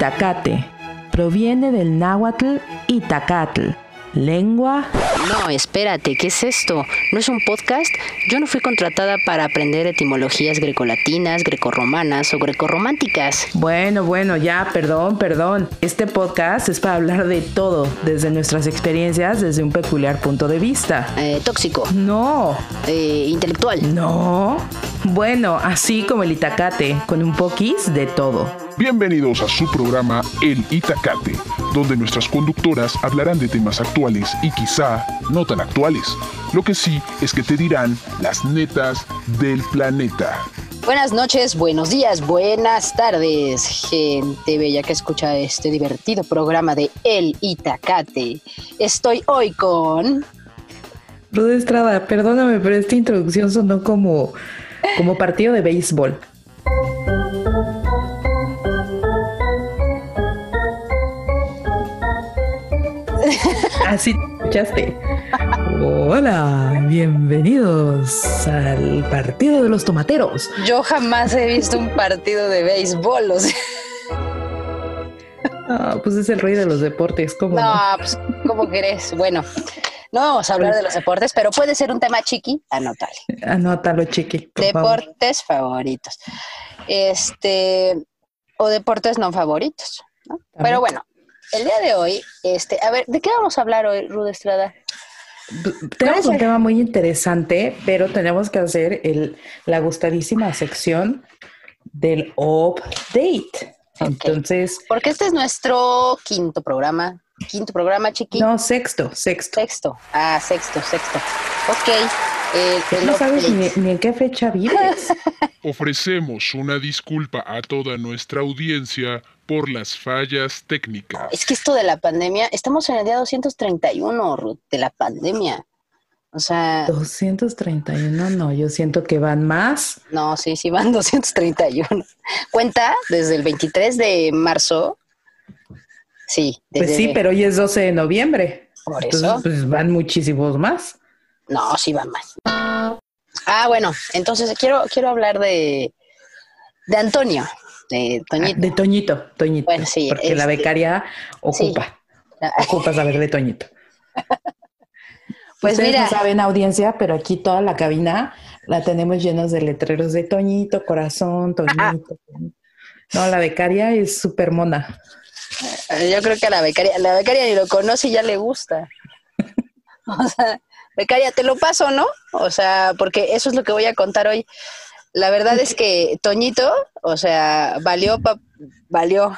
Itacate proviene del náhuatl Itacatl, lengua... No, espérate, ¿qué es esto? ¿No es un podcast? Yo no fui contratada para aprender etimologías grecolatinas, grecorromanas o grecorrománticas. Bueno, bueno, ya, perdón, perdón. Este podcast es para hablar de todo, desde nuestras experiencias, desde un peculiar punto de vista. Eh, tóxico. No. Eh, intelectual. No. Bueno, así como el Itacate, con un poquis de todo. Bienvenidos a su programa El Itacate, donde nuestras conductoras hablarán de temas actuales y quizá no tan actuales. Lo que sí es que te dirán las netas del planeta. Buenas noches, buenos días, buenas tardes, gente bella que escucha este divertido programa de El Itacate. Estoy hoy con... Rude Estrada, perdóname, pero esta introducción sonó como, como partido de béisbol. Así escuchaste. Hola, bienvenidos al partido de los tomateros. Yo jamás he visto un partido de béisbol, o sea... Ah, pues es el rey de los deportes, ¿cómo? No, pues, ¿cómo querés? Bueno, no vamos a hablar de los deportes, pero puede ser un tema chiqui, anótale. Anótalo, chiqui. favor. Deportes favoritos. Este, o deportes no favoritos, ¿no? Pero bueno, el día de hoy, este, a ver, ¿de qué vamos a hablar hoy, Rude Estrada? Tenemos un tema muy interesante, pero tenemos que hacer el, la gustadísima sección del update. Entonces, Porque este es nuestro quinto programa. Quinto programa, chiqui. no, sexto, sexto. Sexto. Ah, sexto, sexto. Ok. eh, No sabes ni en qué fecha vives. Ofrecemos una disculpa a toda nuestra audiencia por las fallas técnicas. Es que esto de la pandemia, estamos en el día 231 Ruth, de la pandemia. O sea, 231, no, yo siento que van más. no, sí, sí van 231. Cuenta desde el 23 de marzo. Sí, desde Pues sí, pero hoy es 12 de noviembre. Por Entonces, eso. pues van muchísimos más. No, sí van más. Ah, bueno, entonces quiero, quiero hablar de, de Antonio, de Ah, Toñito. De Toñito, Toñito. Bueno, sí, porque la este- becaria ocupa, ocupa saber de Toñito. Pues Ustedes mira. no saben audiencia, pero aquí toda la cabina la tenemos llenos de letreros de Toñito, corazón, Toñito. Toñito. No, la becaria es súper mona. Yo creo que a la becaria, la becaria ni lo conoce y ya le gusta. O sea, becaria, te lo paso, ¿no? O sea, porque eso es lo que voy a contar hoy. La verdad es que Toñito, o sea, valió, pa- valió.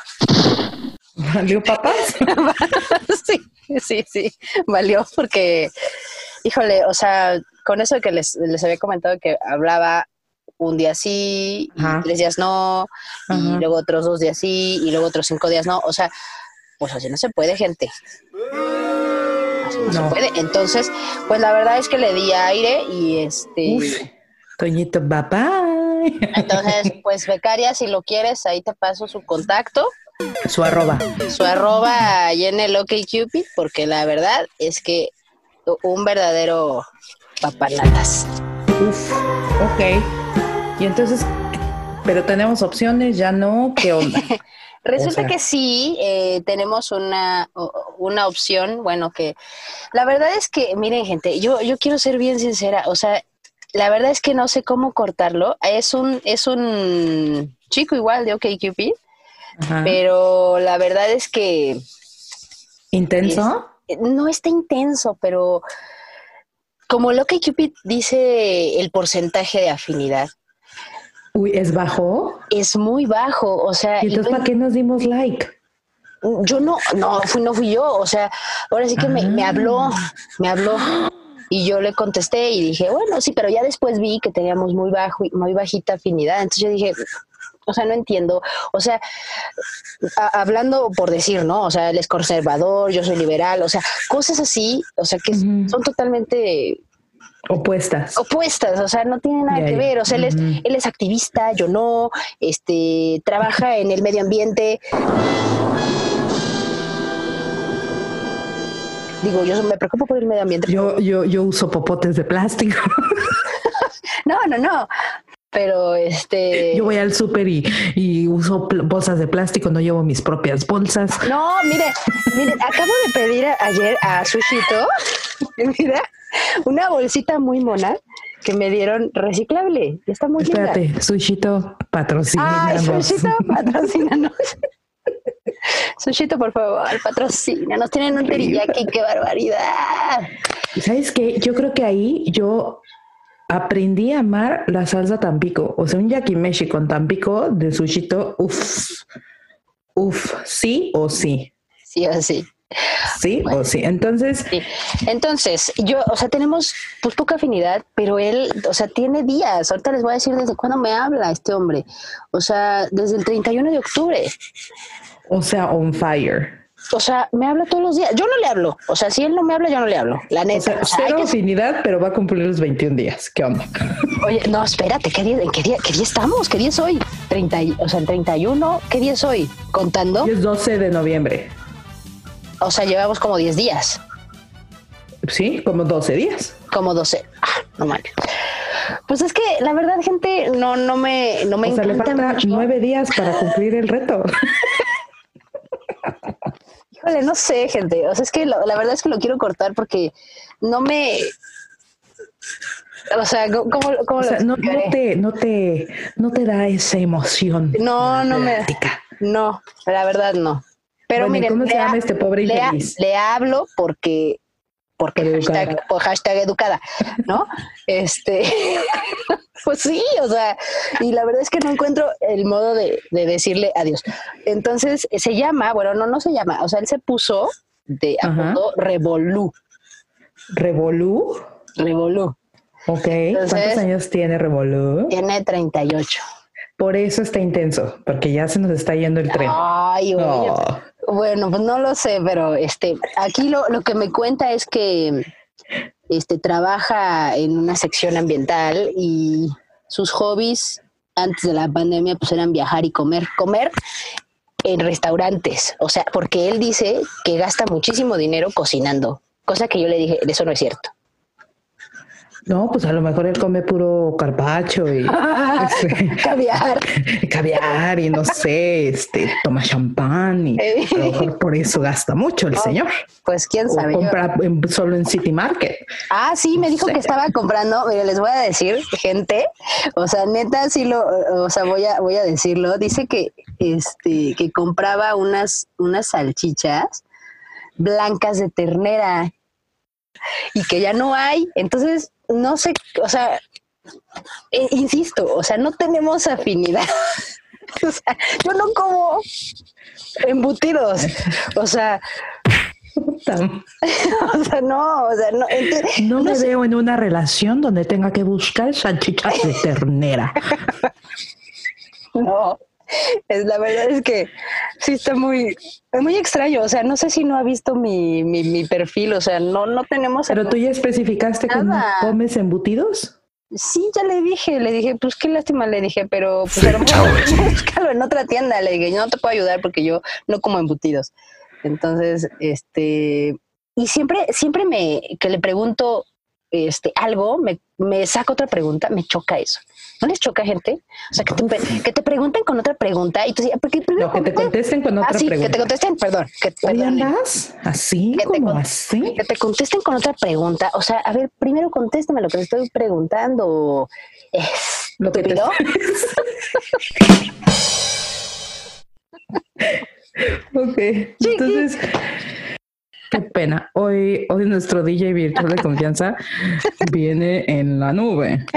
¿Valió papás? sí, sí, sí, valió porque, híjole, o sea, con eso que les, les había comentado que hablaba un día sí, y tres días no, y luego otros dos días sí, y luego otros cinco días no, o sea, pues así no se puede, gente. Así no, se puede. Entonces, pues la verdad es que le di aire y este... Uf, Toñito, bye bye. Entonces, pues becaria, si lo quieres, ahí te paso su contacto. Su arroba. su arroba ahí en el OkCupid, porque la verdad es que un verdadero papanatas. Uf, ok. Y entonces, pero tenemos opciones, ya no, ¿qué onda? Resulta O sea- que sí, eh, tenemos una, una opción, bueno, que la verdad es que, miren gente, yo, yo quiero ser bien sincera, o sea, la verdad es que no sé cómo cortarlo. Es un, es un chico igual de OkCupid, Ajá. pero la verdad es que ¿Intenso? no está intenso, pero como lo que Cupid dice el porcentaje de afinidad Uy, ¿es bajo? es muy bajo, o sea, ¿Y entonces para qué nos dimos like? yo no, no fui, no fui yo, o sea, ahora sí que me, me Ah. habló, me habló y yo le contesté y dije, bueno, sí, pero ya después vi que teníamos muy bajo, muy bajita afinidad, entonces yo dije, o sea, no entiendo, o sea, a- hablando por decir, ¿no? O sea, él es conservador, yo soy liberal, o sea, cosas así, o sea, que son totalmente Opuestas. opuestas, o sea, no tiene nada que ver, o sea, él es, él es activista, yo no, este, trabaja en el medio ambiente. Digo, yo me preocupo por el medio ambiente. Yo, yo, yo uso popotes de plástico. No, no, no. pero este... Yo voy al súper y, y uso bolsas de plástico, no llevo mis propias bolsas. No, mire, mire, acabo de pedir ayer a Sushito, mira, una bolsita muy mona que me dieron reciclable. y Está muy linda. Espérate, Sushito, patrocina. Ay, Sushito, patrocínanos. Sushito, por favor, patrocínanos. Tienen un teriyaki, qué barbaridad. ¿Sabes qué? Yo creo que ahí yo aprendí a amar la salsa Tampico. O sea, un yakimeshi con Tampico de Sushito, uff, uff, sí o sí. Sí o sí. Sí o sí. Entonces, Sí. Entonces, yo, o sea, tenemos pues poca afinidad, pero él, o sea, tiene días. Ahorita les voy a decir desde cuándo me habla este hombre. O sea, desde el 31 de octubre. O sea, on fire. O sea, me habla todos los días. Yo no le hablo. O sea, si él no me habla, yo no le hablo. La O neta. sea, O sea, hay cero que- afinidad, pero va a cumplir los 21 días. ¿Qué onda? Oye, no, espérate, ¿qué día, ¿en qué día, qué día estamos? ¿Qué día es hoy? 30, y- o sea, el 31, ¿qué día es hoy? Contando, es 12 de noviembre. o sea, llevamos como 10 días, Sí, como 12 días. como 12. Ah, no mal. Pues es que la verdad, gente, no, no me, no me o sea, le nueve días para cumplir el reto. Híjole, no sé, gente. O sea, es que lo- la verdad es que lo quiero cortar porque no me. O sea, ¿cómo, cómo O lo no, no te, no te, no te da esa emoción. No, no me. plática. No, la verdad no. Pero Bueno, ¿y miren, ¿cómo se le ha- llama este pobre le, infeliz? le hablo porque porque hashtag, por hashtag educada, ¿no? Este, pues sí, o sea, y la verdad es que no encuentro el modo de, de decirle adiós. Entonces se llama, bueno, no, no se llama, o sea, él se puso de apodo Revolú, Revolú. Revolú. Ok. Entonces- ¿Cuántos años tiene Revolú? Tiene 38. Por eso está intenso, porque ya se nos está yendo el tren. Ay, oye, Oh. Bueno, pues no lo sé, pero este, aquí lo, lo que me cuenta es que este trabaja en una sección ambiental y sus hobbies antes de la pandemia pues eran viajar y comer, comer en restaurantes, o sea, porque él dice que gasta muchísimo dinero cocinando, cosa que yo le dije, eso no es cierto. No, pues a lo mejor él come puro carpacho y este, Caviar. caviar y no sé, este, toma champán y a lo mejor por eso gasta mucho el señor. Pues quién sabe. compra en- solo en City Market. Ah, sí, me dijo sé. que estaba comprando, mire, les voy a decir, gente, o sea, neta, sí lo, o sea, voy a, voy a decirlo, dice que, este, que compraba unas, unas salchichas blancas de ternera y que ya no hay, entonces, no sé, o sea, eh, insisto, o sea, no tenemos afinidad. O sea, yo no como embutidos, o sea, o sea, no, o sea, no, ente- No, me veo en una relación donde tenga que buscar salchichas de ternera. No, es la verdad es que sí está muy, es muy extraño. O sea, no sé si no ha visto mi, mi, mi perfil. O sea, no, no tenemos. Pero tú ya especificaste que no comes embutidos. Sí, ya le dije, le dije, pues qué lástima, le dije, pero pues búscalo en otra tienda. Le dije, yo no te puedo ayudar porque yo no como embutidos. Entonces, este, y siempre, siempre me, que le pregunto este algo, me, me saca otra pregunta, me choca eso. ¿No les choca, gente? O sea, que te, que te pregunten con otra pregunta y tú dices, porque primero No, que te contesten con Ah, otra sí, que pregunta. te contesten, perdón, que, andas así, Que te como así. que te contesten con otra pregunta. O sea, a ver, primero contéstame lo que te estoy preguntando. Lo que te-. Ok, entonces, qué pena. Hoy, hoy nuestro DJ virtual de confianza viene en la nube.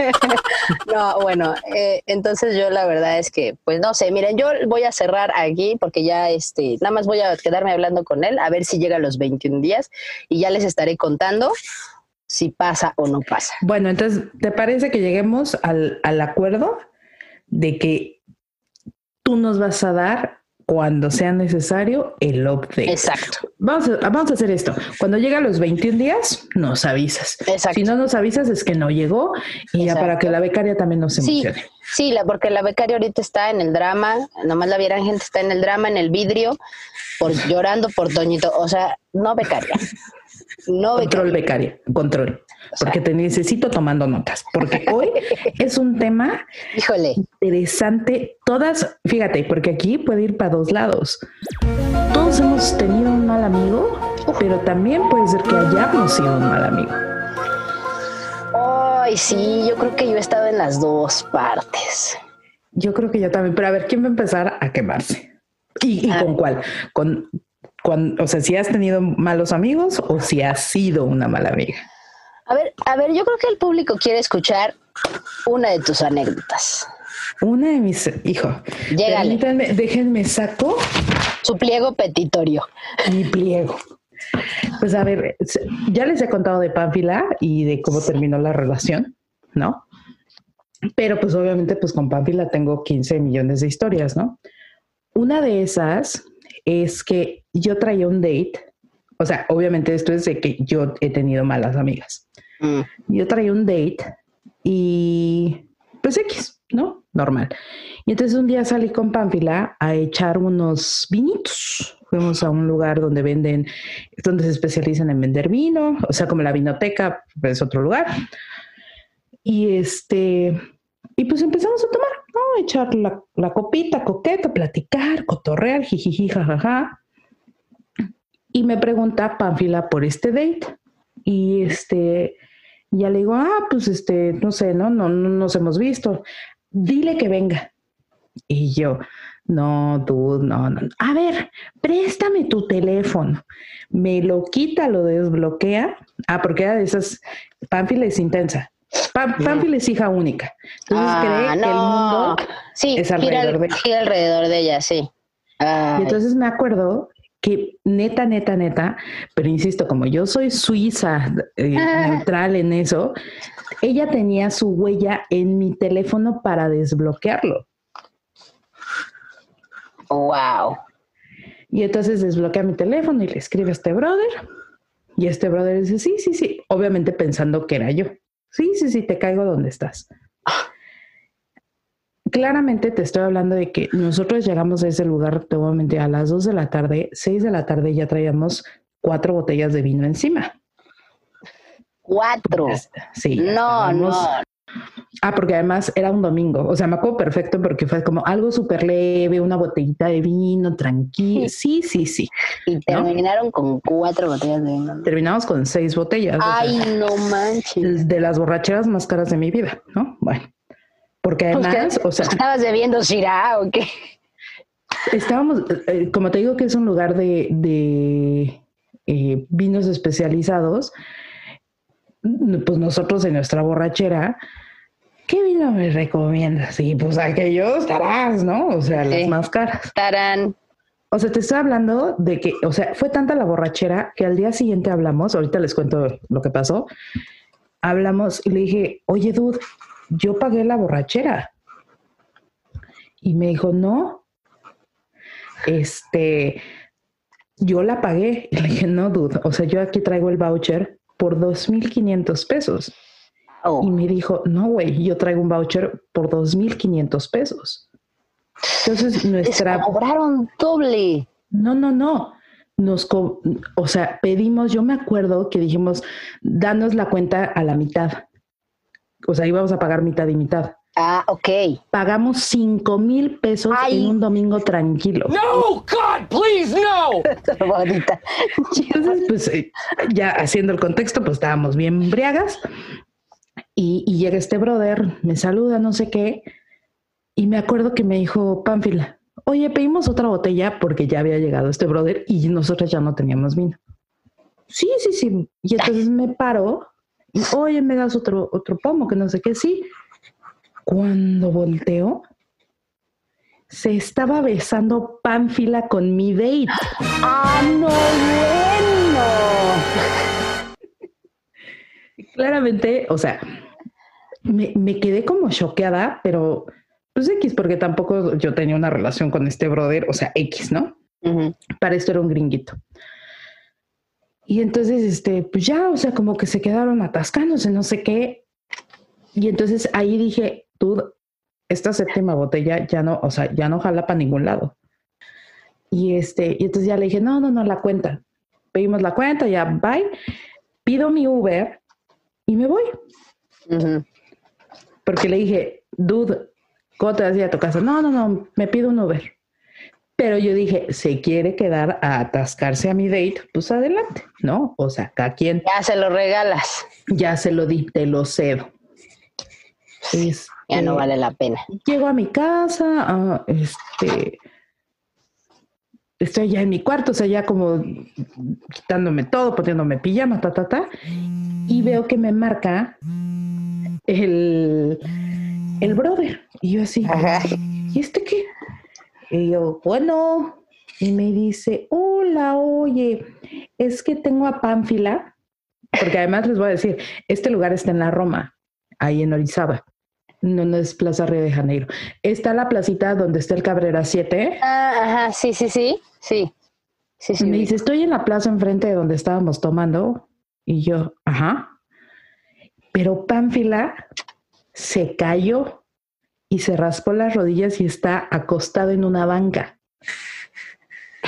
No, bueno, eh, entonces yo la verdad es que, pues no sé, miren, yo voy a cerrar aquí porque ya, este, nada más voy a quedarme hablando con él, a ver si llega a los 21 días y ya les estaré contando si pasa o no pasa. Bueno, entonces, ¿te parece que lleguemos al, al acuerdo de que tú nos vas a dar cuando sea necesario el update? Exacto, Vamos a, vamos a hacer esto. Cuando llega a los 21 días, nos avisas. exacto. Si no nos avisas es que no llegó y ya para que la becaria también nos Sí, emocione. sí, la, porque la becaria ahorita está en el drama, nomás la vieran gente, está en el drama, en el vidrio, por llorando por Toñito, o sea, no becaria. No Control becaria, control. Porque te necesito tomando notas. Porque hoy es un tema Híjole, interesante. Todas, fíjate, porque aquí puede ir para dos lados. Todos hemos tenido un mal amigo, pero también puede ser que hayamos sido un mal amigo. ay, sí, yo creo que yo he estado en las dos partes. Yo creo que yo también, pero a ver, ¿quién va a empezar a quemarse? ¿Y, y Ah. con cuál? Con, o sea, si has tenido malos amigos o si has sido una mala amiga. A ver, a ver, yo creo que el público quiere escuchar una de tus anécdotas. Una de mis, hijo, permítanme, déjenme saco Su pliego petitorio. mi pliego. Pues a ver, ya les he contado de Pánfila y de cómo terminó la relación, ¿no? Pero pues obviamente pues con Pánfila tengo 15 millones de historias, ¿no? Una de esas es que yo traía un date, o sea, obviamente esto es de que yo he tenido malas amigas. Mm. Yo traía un date y pues X, ¿no? Normal. Y entonces un día salí con Pánfila a echar unos vinitos. Fuimos a un lugar donde venden, donde se especializan en vender vino, o sea, como la vinoteca, pues otro lugar. Y este, y pues empezamos a tomar, ¿no? Echar la, la copita coqueta, platicar, cotorrear, jijiji, jajaja. Y me pregunta Pánfila por este date. Y este, ya le digo, ah, pues este, no sé, no, no, no nos hemos visto. Dile que venga. Y yo, no, tú, no, no. A ver, préstame tu teléfono. Me lo quita, lo desbloquea. Ah, porque era de esas. Pánfila es intensa. Pánfila es hija única. Entonces Ah, cree que el mundo. sí, es gira, alrededor de- gira alrededor de ella, sí. Ay, Y entonces me acuerdo que neta, neta, neta, pero insisto, como yo soy suiza, eh, neutral en eso, ella tenía su huella en mi teléfono para desbloquearlo. wow. Y entonces desbloquea mi teléfono y le escribe a este brother. Y este brother dice, sí, sí, sí, obviamente pensando que era yo. Sí, sí, sí, te caigo donde estás. Claramente te estoy hablando de que nosotros llegamos a ese lugar, te voy a mentir, a las 2 de la tarde, 6 de la tarde ya traíamos cuatro botellas de vino encima. Cuatro. Sí. No, no. Ah, porque además era un domingo. O sea, me acuerdo perfecto porque fue como algo súper leve, una botellita de vino, tranquilo. Sí, sí, sí. Y terminaron con cuatro botellas de vino. ¿no? Terminamos con seis botellas. o sea, Ay, no manches. de las borracheras más caras de mi vida, ¿no? Bueno, porque Pues, además, o sea, ¿Estabas bebiendo Shirá o qué? estábamos, eh, como te digo que es un lugar de, de eh, vinos especializados, pues nosotros en nuestra borrachera, ¿qué vino me recomiendas? Y pues aquellos estarás, ¿no? O sea, las Sí. más caras. Tarán. O sea, te estoy hablando de que, o sea, fue tanta la borrachera que al día siguiente hablamos, ahorita les cuento lo que pasó, hablamos y le dije, oye, dude, yo pagué la borrachera. Y me dijo, no, este, yo la pagué. Y le dije, no, dude, o sea, yo aquí traigo el voucher por 2.500 pesos. Oh, Y me dijo, no, güey, yo traigo un voucher por 2.500 pesos. Entonces, nuestra... cobraron doble. No, no, no. Nos, co- o sea, pedimos, yo me acuerdo que dijimos, danos la cuenta a la mitad. O sea, íbamos a pagar mitad y mitad. Ah, ok. Pagamos cinco mil pesos Ay. en un domingo tranquilo. No, God, please, no! Bonita. Entonces, pues eh, ya haciendo el contexto, pues estábamos bien briagas. Y, y llega este brother, me saluda, no sé qué. Y me acuerdo que me dijo, Pánfila, oye, pedimos otra botella porque ya había llegado este brother y nosotros ya no teníamos vino. Sí, sí, sí. Y entonces me paro oye, me das otro, otro pomo, que no sé qué, sí. Cuando volteo, se estaba besando Pánfila con mi date. Ah, no, bueno. claramente, o sea, me, me quedé como choqueada, pero pues X, porque tampoco yo tenía una relación con este brother, o sea, X, ¿no? Para esto era un gringuito. Y entonces, este, pues ya, o sea, como que se quedaron atascándose, no sé qué. Y entonces ahí dije, tú, esta séptima botella ya no, o sea, ya no jala para ningún lado. Y este, y entonces ya le dije, no, no, no, la cuenta. Pedimos la cuenta, ya, bye. pido mi Uber y me voy. Porque le dije, dude, ¿cómo te vas a ir a tu casa? No, no, no, me pido un Uber. Pero yo dije, se quiere quedar a atascarse a mi date, pues adelante, ¿no? O sea, cada quien Ya se lo regalas. ya se lo di, te lo cedo. Ya no Este, vale la pena. Llego a mi casa, ah, este, estoy ya en mi cuarto, o sea, ya como quitándome todo, poniéndome pijama, ta, ta, ta, y veo que me marca el, el brother. Y yo así, Ajá. ¿y este qué? Y yo, bueno, y me dice, hola, oye, es que tengo a Pánfila, porque además les voy a decir, este lugar está en la Roma, ahí en Orizaba. No, no es Plaza Río de Janeiro. Está la placita donde está el Cabrera 7. Ah, ajá, sí, sí, sí. Sí. Sí, sí. me dice, estoy en la plaza enfrente de donde estábamos tomando. Y yo, ajá. Pero Pánfila se cayó y se raspó las rodillas y está acostado en una banca.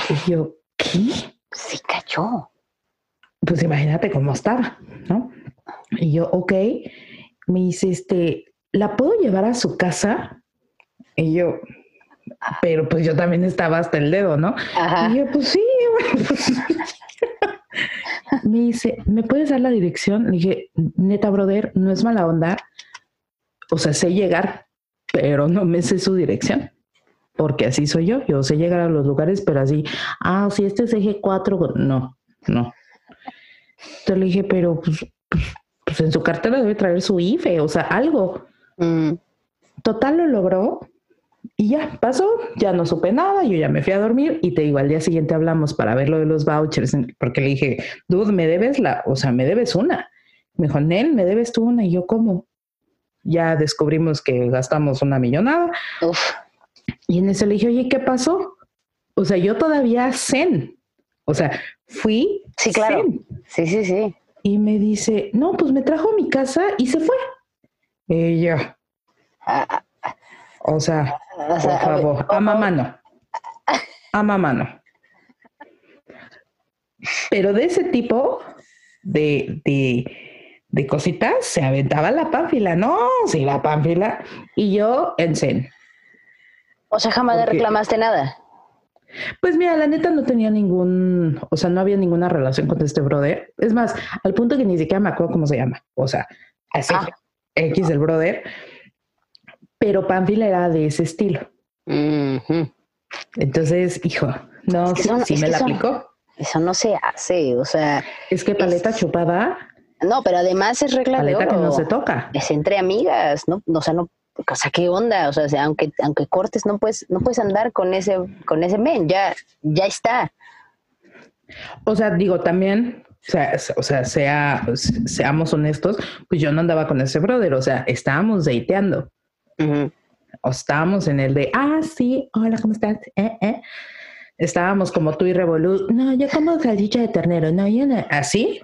Y yo, ¿qué? Sí cayó. Pues imagínate cómo estaba, ¿no? Y yo, ok. Me dice, este, ¿la puedo llevar a su casa? Y yo, pero pues yo también estaba hasta el dedo, ¿no? Ajá. Y yo, pues sí. bueno, pues. Me dice, ¿me puedes dar la dirección? Le dije, neta, brother, no es mala onda. O sea, sé llegar, pero no me sé su dirección. Porque así soy yo. Yo sé llegar a los lugares, pero así, ah, si este es eje 4, no, no. Entonces le dije, pero pues, pues, pues en su cartera debe traer su IFE, o sea, algo. Mm. Total lo logró y ya pasó, ya no supe nada, yo ya me fui a dormir y te digo, al día siguiente hablamos para ver lo de los vouchers, porque le dije, dude, me debes la, o sea, me debes una. Me dijo, Nel, me debes tú una y yo, ¿cómo? Ya descubrimos que gastamos una millonada Uf. y en eso le dije, oye, ¿qué pasó? O sea, yo todavía zen, o sea, fui Sí, claro. zen. Sí, sí, sí. y me dice, no, pues me trajo a mi casa y se fue. Y yo, Ah, o sea, o Por sea, a ver, favor, a mamá no. A mamá no. Pero de ese tipo de, de, de cositas se aventaba la pánfila. No, sí, la pánfila. Y yo en zen. O sea, jamás le reclamaste nada. Pues mira, la neta no tenía ningún, o sea, no había ninguna relación con este brother. Es más, al punto que ni siquiera me acuerdo cómo se llama. O sea, así, Ah. X el brother. Pero Pánfila era de ese estilo. Entonces, hijo, no, Es que sí, son- sí es me la son- aplicó. Eso no se hace. O sea, Es que paleta chupada, no, pero además es regla de paleta que oro. no se toca. es entre amigas, ¿no? O sea, no, o sea, ¿qué onda? O sea, aunque, aunque cortes, no puedes, no puedes andar con ese, con ese men, ya, ya está. O sea, digo, también, o sea, o sea, sea, seamos honestos, pues yo no andaba con ese brother, o sea, estábamos dateando. O estábamos en el de, ah, sí, hola, ¿cómo estás? Eh, eh. Estábamos como tú y Revolu. No, yo como salchicha de ternero, no, yo no. Así.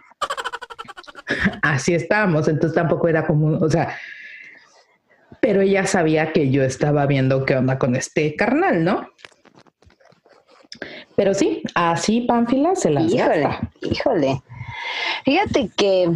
Así estábamos, entonces tampoco era como, o sea, pero ella sabía que yo estaba viendo qué onda con este carnal, ¿no? Pero sí, así Pánfila se las Híjole, gasta. híjole. Fíjate que,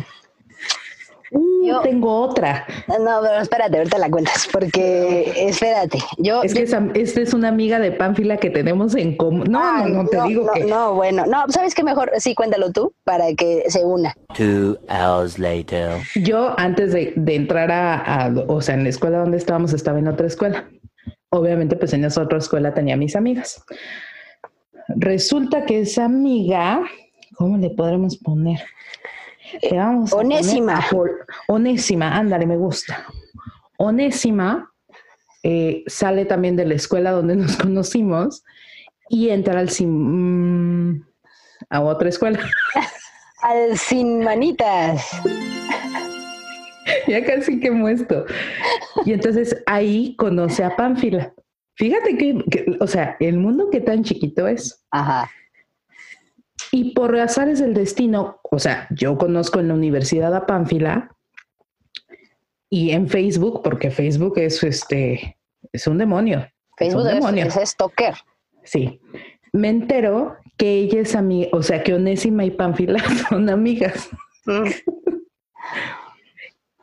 Uh, Yo- tengo otra. no, pero espérate, ahorita la cuentas, porque, espérate, yo... Es que esa, esta es una amiga de Pánfila que tenemos en común. No, Ah, no, no, te digo no, que. No, bueno, no, ¿sabes qué mejor? Sí, cuéntalo tú, para que se una. Two hours later. Yo antes de, de entrar a, a- o sea, en la escuela donde estábamos, estaba en otra escuela. Obviamente, pues en esa otra escuela tenía mis amigas. Resulta que esa amiga, ¿cómo le podremos poner? Le vamos a poner Onésima. Onésima, ándale, me gusta. Onésima eh, sale también de la escuela donde nos conocimos y entra al sim- mm, a otra escuela. Al sin manitas. ya casi que muestro. Y entonces ahí conoce a Pánfila. Fíjate que, que, o sea, el mundo que tan chiquito es. Ajá. Y por azares del destino, o sea, yo conozco en la universidad a Pánfila y en Facebook, porque Facebook es este, es un demonio. Facebook es un demonio. es, es stalker. Sí. Me entero que ella es amiga, o sea, que Onésima y Pánfila son amigas. Mm.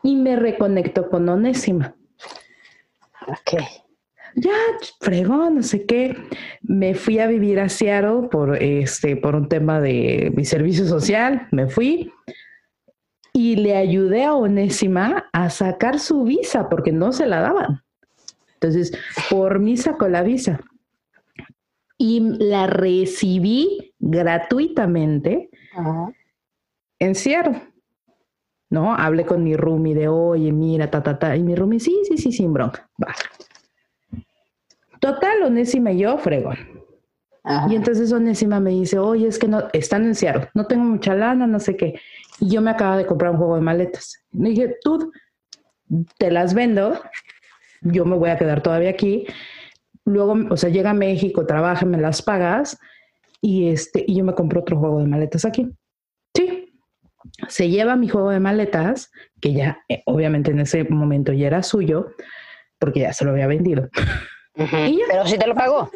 y me reconecto con Onésima. Ok. Ya, fregón, no sé qué. Me fui a vivir a Seattle por, este, por un tema de mi servicio social. Me fui y le ayudé a Onésima a sacar su visa porque no se la daban. Entonces, por mí sacó la visa y la recibí gratuitamente Ajá. en Seattle. ¿No? Hablé con mi roomie de, oye, mira, ta, ta, ta. Y mi roomie, sí, sí, sí, sin bronca. Va. Total, Onésima y yo, fregón. Ajá. Y entonces Onésima me dice, oye, es que no, están en Seattle, no tengo mucha lana, no sé qué. Y yo me acabo de comprar un juego de maletas. Le dije, tú te las vendo, yo me voy a quedar todavía aquí. Luego, o sea, llega a México, trabaja, me las pagas y este, y yo me compro otro juego de maletas aquí. Sí. Se lleva mi juego de maletas, que ya eh, obviamente en ese momento ya era suyo, porque ya se lo había vendido. Y ya. Pero sí te lo pagó.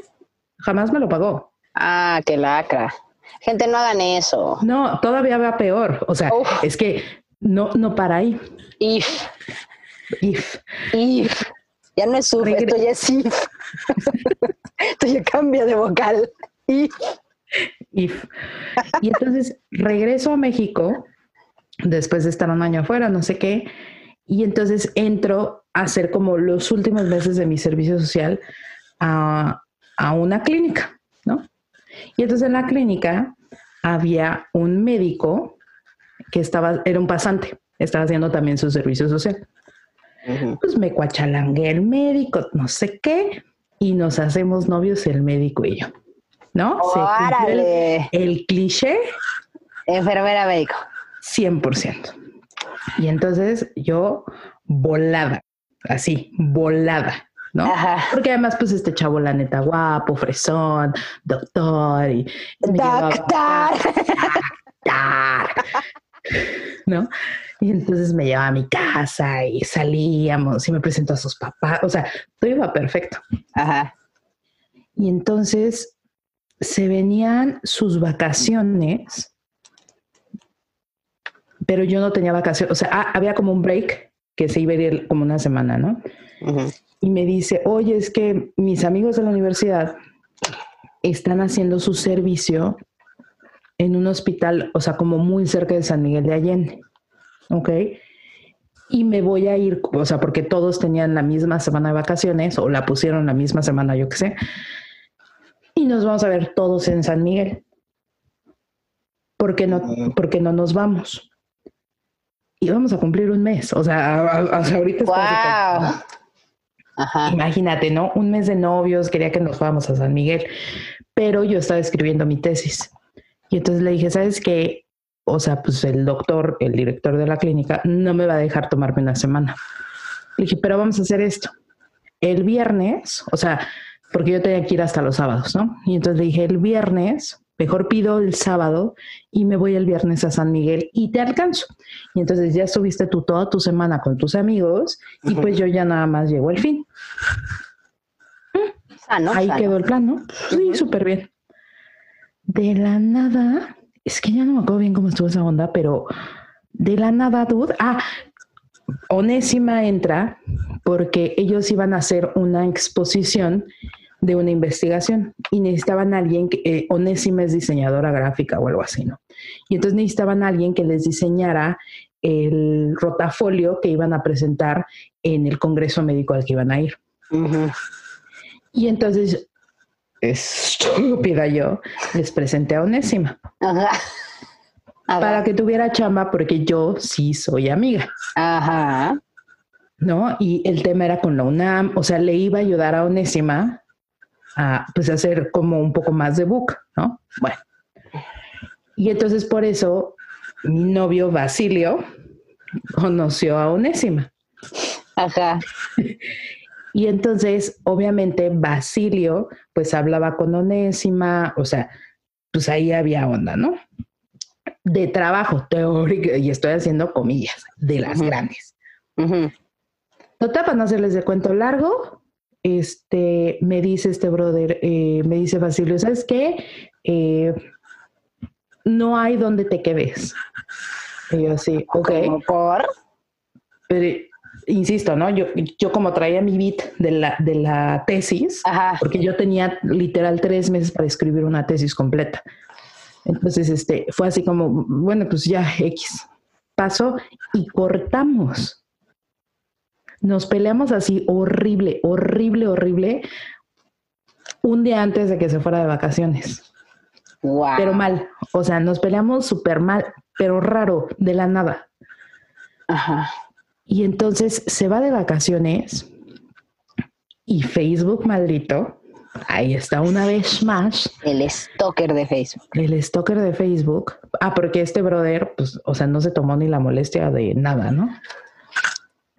Jamás me lo pagó. Ah, qué lacra. Gente, no hagan eso. No, todavía va peor. O sea, Uf. es que no, no para ahí. If, If. if. Ya no es Regre- esto ya es if. esto ya cambia de vocal. If. If. Y entonces regreso a México después de estar un año afuera, no sé qué. Y entonces entro hacer como los últimos meses de mi servicio social a, a una clínica, ¿no? Y entonces en la clínica había un médico que estaba, era un pasante, estaba haciendo también su servicio social. Pues me cuachalangué el médico, no sé qué, y nos hacemos novios el médico y yo, ¿no? Se cumplió el- Órale. el cliché Enfermera médico. 100%. Y entonces yo volada, así, volada, ¿no? Ajá. Porque además, pues este chavo, la neta, guapo, fresón, doctor, y llevaba- Doctor. Doctor. ¿no? Y entonces me llevaba a mi casa y salíamos y me presentó a sus papás, o sea, todo iba perfecto. Ajá. Y entonces se venían sus vacaciones, pero yo no tenía vacaciones, o sea, ah, había como un break que se iba a ir como una semana, ¿no? Y me dice, oye, es que mis amigos de la universidad están haciendo su servicio en un hospital, o sea, como muy cerca de San Miguel de Allende, ¿ok? Y me voy a ir, o sea, porque todos tenían la misma semana de vacaciones o la pusieron la misma semana, yo qué sé. Y nos vamos a ver todos en San Miguel. ¿Por qué no, por qué no nos vamos? Y vamos a cumplir un mes. O sea, a- a- ahorita Wow. Ajá. Imagínate, ¿no? Un mes de novios, quería que nos fuéramos a San Miguel, pero yo estaba escribiendo mi tesis. Y entonces le dije, ¿sabes qué? O sea, pues el doctor, el director de la clínica, no me va a dejar tomarme una semana. Le dije, pero vamos a hacer esto. El viernes, o sea, porque yo tenía que ir hasta los sábados, ¿no? Y entonces le dije, el viernes, mejor pido el sábado y me voy el viernes a San Miguel y te alcanzo. Y entonces ya estuviste tú toda tu semana con tus amigos y pues yo ya nada más llego el fin. Sano, Ahí sano. quedó el plan, ¿no? Sí, súper bien. De la nada, es que ya no me acuerdo bien cómo estuvo esa onda, pero de la nada, dude. Ah, Onésima entra porque ellos iban a hacer una exposición de una investigación y necesitaban a alguien que eh, Onésima es diseñadora gráfica o algo así, ¿no? Y entonces necesitaban a alguien que les diseñara el rotafolio que iban a presentar en el congreso médico al que iban a ir. Y entonces, estúpida yo, les presenté a Onésima Ajá. Ajá. para que tuviera chamba porque yo sí soy amiga, Ajá. ¿no? Y el tema era con la UNAM, o sea, le iba a ayudar a Onésima a pues hacer como un poco más de book, ¿no? Bueno. Y entonces por eso mi novio Basilio conoció a Onésima. Ajá. Y entonces, obviamente, Basilio, pues hablaba con Onésima, o sea, pues ahí había onda, ¿no? De trabajo teórico, y estoy haciendo comillas, de las grandes. Ujú. Total, para no hacerles de cuento largo, este, me dice este brother, eh, me dice Basilio, ¿sabes qué? Eh, no hay donde te quedes. Y yo así, ok. Por. Pero, insisto, ¿no? Yo, yo como traía mi beat de la, de la tesis, Ajá. porque yo tenía literal tres meses para escribir una tesis completa. Entonces, este, fue así como, bueno, pues ya, X. Pasó y cortamos. Nos peleamos así horrible, horrible, horrible, un día antes de que se fuera de vacaciones. Wow. Pero mal. O sea, nos peleamos súper mal, pero raro, de la nada. Ajá. Y entonces se va de vacaciones y Facebook maldito, ahí está una vez más, El stalker de Facebook. el stalker de Facebook. Ah, porque este brother, pues, o sea, no se tomó ni la molestia de nada, ¿no?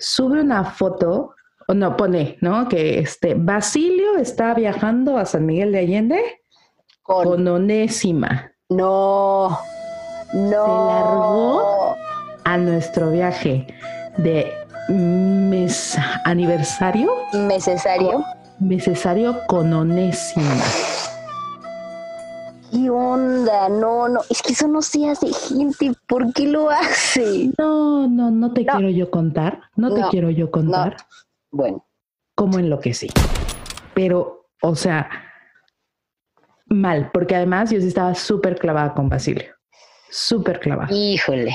Sube una foto, o no, pone, ¿no? Que este Basilio está viajando a San Miguel de Allende Con. con Onésima No. No. largó? a nuestro viaje de mes aniversario. Necesario. necesario con Onésima. ¿Qué onda? No, no. Es que eso no se hace, gente. ¿Por qué lo hace? No, no, no te No. quiero yo contar. No te No, quiero yo contar Bueno. cómo enloquecí. Pero, o sea, mal, porque además yo sí estaba súper clavada con Basilio. Súper clavada. Híjole.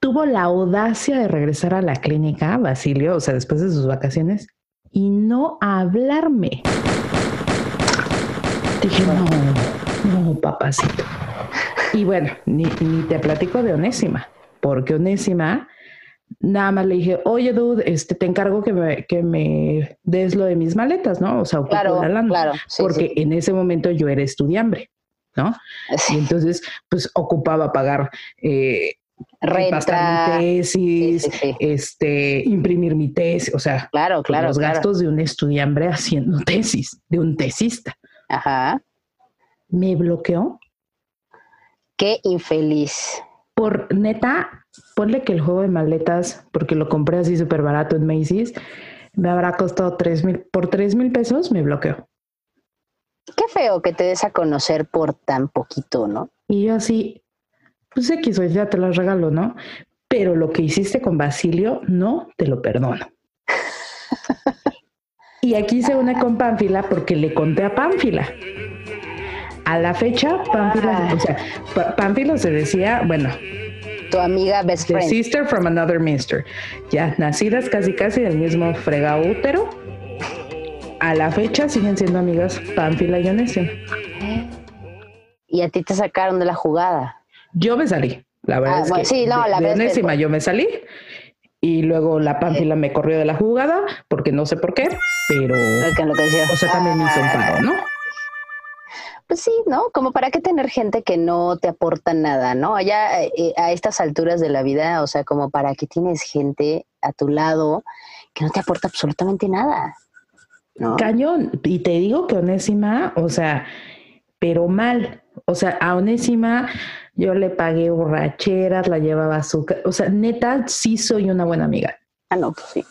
Tuvo la audacia de regresar a la clínica, Basilio, o sea, después de sus vacaciones, y no hablarme. Dije, no, no, papacito. Y bueno, ni, ni te platico de Onésima, porque Onésima, nada más le dije, oye, dude, este, te encargo que me, que me des lo de mis maletas, ¿no? O sea, ocupo Claro, la lana. claro. Sí, porque en ese momento yo era estudiambre, ¿no? sí. Y entonces, pues ocupaba pagar eh, Renta. mi tesis, este, imprimir mi tesis, o sea, Claro, claro. los claro. gastos de un estudiambre haciendo tesis, de un tesista. Ajá. Me bloqueó Qué infeliz. por neta, ponle que el juego de maletas, porque lo compré así súper barato en Macy's, me habrá costado tres mil, por tres mil pesos me bloqueó. Qué feo que te des a conocer por tan poquito, ¿no? Y yo así, pues X, o ya te las regalo, ¿no? Pero lo que hiciste con Basilio, no te lo perdono. y aquí se une con Pánfila porque le conté a Pánfila. A la fecha, Pánfila, o sea, Pa- Pánfilo se decía, bueno, Tu amiga best the friend. sister from another mister. Ya, nacidas casi casi del mismo fregado útero. A la fecha siguen siendo amigas Pánfila y Onésima. Y a ti te sacaron de la jugada. Yo me salí, la verdad Ah, es bueno, que sí, no, de, la de Onésima yo me salí y luego la Pánfila me corrió de la jugada porque no sé por qué, pero Porque lo que decía. o sea, también me hizo un paro, ¿no? Pues sí, ¿no? Como para qué tener gente que no te aporta nada, ¿no? Allá eh, a estas alturas de la vida, o sea, como para qué tienes gente a tu lado que no te aporta absolutamente nada, ¿no? Cañón, y te digo que Onésima, o sea, pero mal, o sea, a Onésima yo le pagué borracheras, la llevaba a azúcar, o sea, neta, sí soy una buena amiga. Ah, no, pues sí.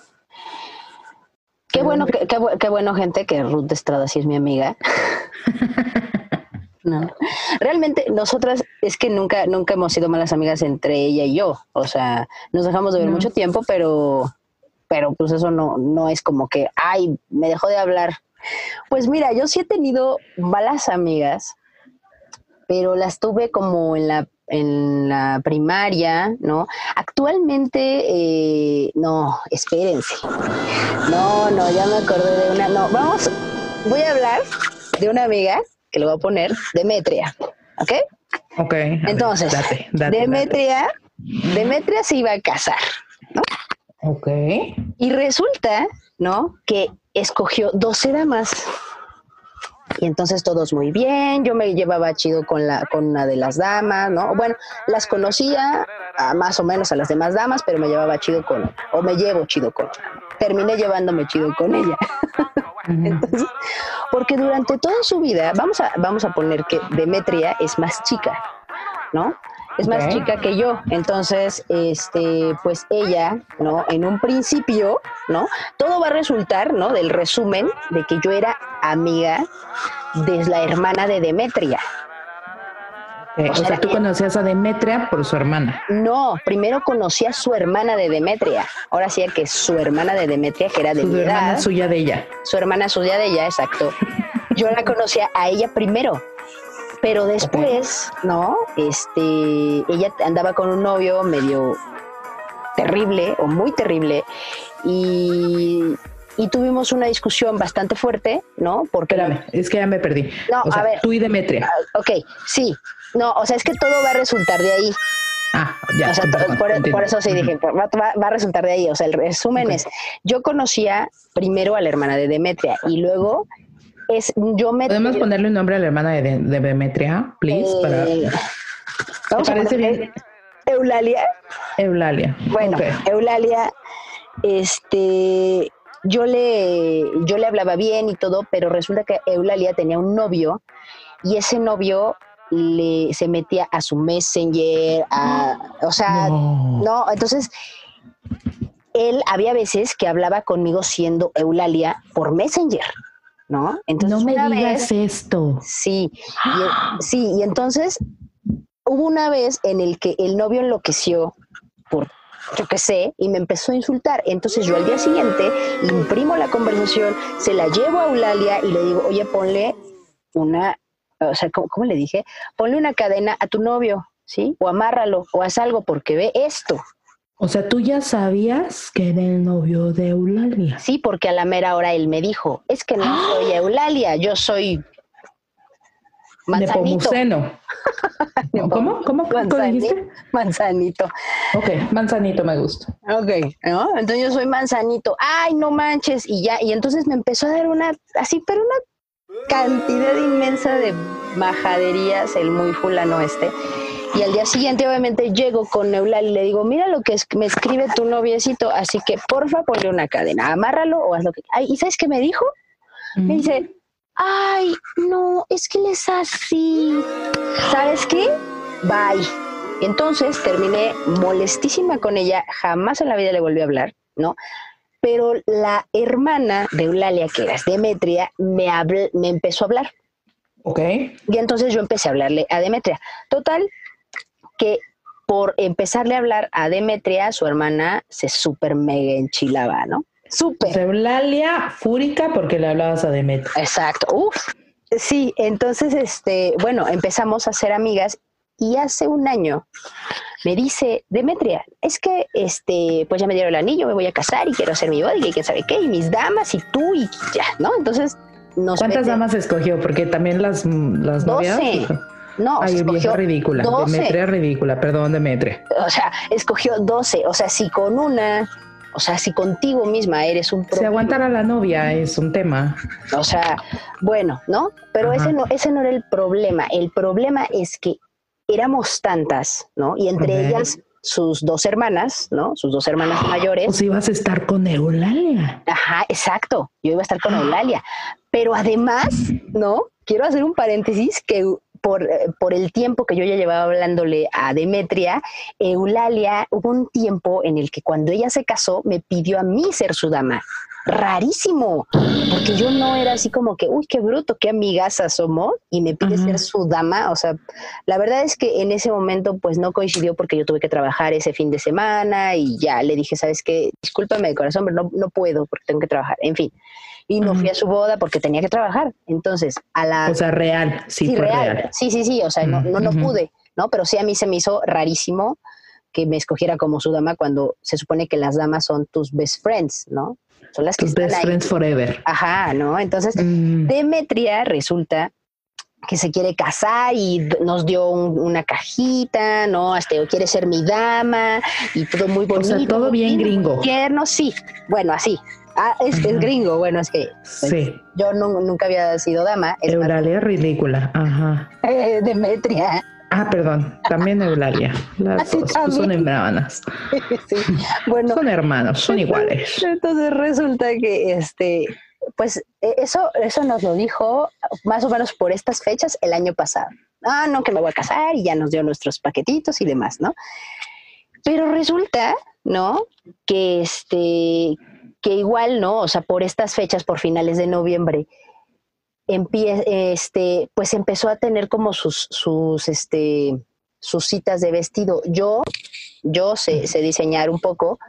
Qué bueno, qué, bu- qué bueno, gente, que Ruth Estrada sí es mi amiga. No. Realmente nosotras es que nunca, nunca hemos sido malas amigas entre ella y yo. O sea, nos dejamos de ver No. mucho tiempo, pero, pero pues eso no, no es como que, ay, me dejó de hablar. Pues mira, yo sí he tenido malas amigas, pero las tuve como en la, en la primaria, ¿no? Actualmente, eh, no, espérense. No, no, ya me acordé de una. No, vamos, voy a hablar de una amiga que lo voy a poner, Demetria, ¿ok? Ok. ver, Entonces, date, date, Demetria, Demetria se iba a casar date. Ok. y resulta, ¿no? Que escogió 12 damas. Y entonces todos muy bien, yo me llevaba chido con la con una de las damas, ¿no? Bueno, las conocía a más o menos a las demás damas, pero me llevaba chido con o me llevo chido con. Terminé llevándome chido con ella. Entonces, porque durante toda su vida, vamos a, vamos a poner que Demetria es más chica, ¿no? Es más chica que yo. Entonces, este, pues ella, ¿no? En un principio, ¿no? Todo va a resultar, ¿no? Del resumen de que yo era amiga de la hermana de Demetria. Eh, o, sea, tú conocías a Demetria por su hermana. No, primero conocí a su hermana de Demetria. Ahora sí que su hermana de Demetria, que era de Su mi hermana edad. suya de ella. Su hermana suya de ella, exacto. Yo la conocía a ella primero. Pero después, ¿no? Este, ella andaba con un novio medio terrible o muy terrible y, y tuvimos una discusión bastante fuerte, ¿no? Porque Espérame, es que ya me perdí. No, o sea, a ver. tú y Demetria. Ah, Ok, sí. No, o sea, es que todo va a resultar de ahí. Ah, ya. o sea, por, entiendo. por eso sí dije, va, va- va a resultar de ahí. O sea, el resumen es, yo conocía primero a la hermana de Demetria y luego es, yo me... ¿Podemos ponerle un nombre a la hermana de, de Demetria, please? para... Eh, vamos parece bien? Eulalia. Eulalia. Bueno. Eulalia, este, yo le, yo le hablaba bien y todo, pero resulta que Eulalia tenía un novio y ese novio le se metía a su messenger, a, o sea, No. no, entonces él había veces que hablaba conmigo siendo Eulalia por messenger, ¿no? Entonces no me una digas vez- esto. Sí, y, sí, y entonces hubo una vez en el que el novio enloqueció por yo qué sé, y me empezó a insultar. Entonces yo al día siguiente imprimo la conversación, se la llevo a Eulalia y le digo, oye, ponle una, o sea, ¿cómo, cómo le dije? Ponle una cadena a tu novio, ¿sí? O amárralo, o haz algo porque ve esto. O sea, tú ya sabías que era el novio de Eulalia. Sí, porque a la mera hora él me dijo, es que no soy Eulalia, yo soy Manzanito. Nepomuceno. ¿Cómo? ¿Cómo? ¿Cómo dijiste? Manzanito. Ok, manzanito me gusta. Ok, ¿no? Entonces yo soy manzanito. Ay, no manches. Y ya, y entonces me empezó a dar una, así, pero una cantidad inmensa de majaderías, el muy fulano este. Y al día siguiente, obviamente, llego con Eulalia y le digo, mira lo que es- me escribe tu noviecito, así que porfa ponle una cadena, amárralo o haz lo que... Ay, ¿y sabes qué me dijo? Me dice, ay, no, es que él es así. ¿Sabes qué? Bye. Entonces terminé molestísima con ella, jamás en la vida le volví a hablar, ¿no? Pero la hermana de Eulalia, que era Demetria, me, habl- me empezó a hablar. Ok. Y entonces yo empecé a hablarle a Demetria. Total, que por empezarle a hablar a Demetria, su hermana se súper mega enchilaba, ¿no? Súper. Eulalia fúrica porque le hablabas a Demetria. Exacto. Uf. Sí, entonces, este, bueno, empezamos a ser amigas y hace un año me dice, Demetria, es que, este, pues ya me dieron el anillo, me voy a casar y quiero hacer mi boda y quién sabe qué, y mis damas y tú y ya, ¿no? Entonces nos ¿Cuántas damas escogió? Porque también las, las novias. No, Ay, escogió ridícula. 12. Demetria ridícula. Perdón, Demetria. O sea, escogió 12. O sea, si con una, o sea, si contigo misma eres un Si pro- aguantar a la novia es un tema. O sea, bueno, ¿no? Pero Ajá. ese no, ese no era el problema. El problema es que éramos tantas, ¿no? Y entre ellas sus dos hermanas, ¿no? Sus dos hermanas mayores. si ibas a estar con Eulalia. Ajá, exacto. Yo iba a estar con Eulalia. Pero además, ¿no? Quiero hacer un paréntesis que por, eh, por el tiempo que yo ya llevaba hablándole a Demetria, Eulalia, hubo un tiempo en el que cuando ella se casó me pidió a mí ser su dama. Rarísimo, porque yo no era así como que, uy, qué bruto, qué amigaza somos, y me pide ser su dama. O sea, la verdad es que en ese momento pues no coincidió porque yo tuve que trabajar ese fin de semana y ya le dije, ¿sabes qué? Discúlpame de corazón, pero no, no puedo porque tengo que trabajar. En fin. Y no fui a su boda porque tenía que trabajar. Entonces, a la... O sea, real. Sí, sí, fue real. real. Sí, sí, sí. O sea, no, no, no pude, ¿no? Pero sí a mí se me hizo rarísimo que me escogiera como su dama cuando se supone que las damas son tus best friends, ¿no? Son las que Tus están best ahí. friends forever. Ajá, ¿no? Entonces, Mm. Demetria resulta que se quiere casar y nos dio un- una cajita, ¿no? Hasta quiere ser mi dama y todo muy O bonito. sea, todo bien gringo. Tierno, sí. Bueno, así. Ah, es, es gringo. Bueno, es que pues, Sí. yo nu- nunca había sido dama. Es más, Eulalia ridícula. Ajá. eh, Demetria. Ah, perdón. También Eulalia. Las Sí, dos pues, son hermanas. sí. Bueno, Son hermanos, son iguales. Entonces resulta que este, pues e- eso, eso nos lo dijo más o menos por estas fechas el año pasado. Ah, no, que me voy a casar y ya nos dio nuestros paquetitos y demás, ¿no? Pero resulta, ¿no? Que este, que igual, ¿no? O sea, por estas fechas, por finales de noviembre, este, pues empezó a tener como sus, sus, este, sus citas de vestido. Yo, yo sé, sé diseñar un poco,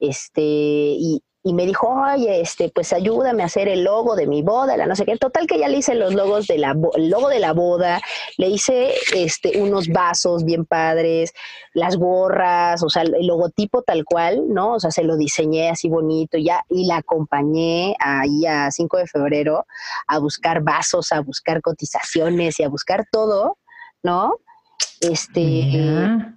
este, y, y me dijo, oye, este, pues ayúdame a hacer el logo de mi boda, la no sé qué. Total que ya le hice los logos de la, el logo de la boda, le hice este, unos vasos bien padres, las gorras, o sea, el logotipo tal cual, ¿no? O sea, se lo diseñé así bonito ya y la acompañé ahí a 5 de febrero a buscar vasos, a buscar cotizaciones y a buscar todo, ¿no? Este, Mira.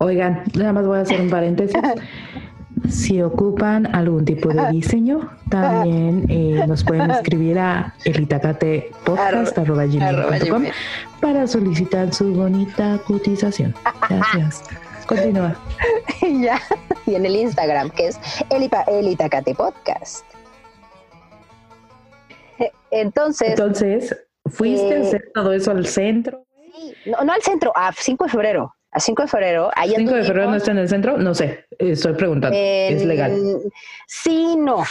Oigan, nada más voy a hacer un paréntesis. Si ocupan algún tipo de diseño, también eh, nos pueden escribir a elitacatepodcast.com para solicitar su bonita cotización. Gracias. Continúa. y ya, y en el Instagram, que es Elipa- El Itacate Podcast. Entonces, Entonces, ¿fuiste a Eh, hacer todo eso al centro? sí, no, no al centro, a 5 de febrero. A 5 de febrero, ahí 5 de febrero no está en el centro, no sé, estoy preguntando. es legal. Sí, no.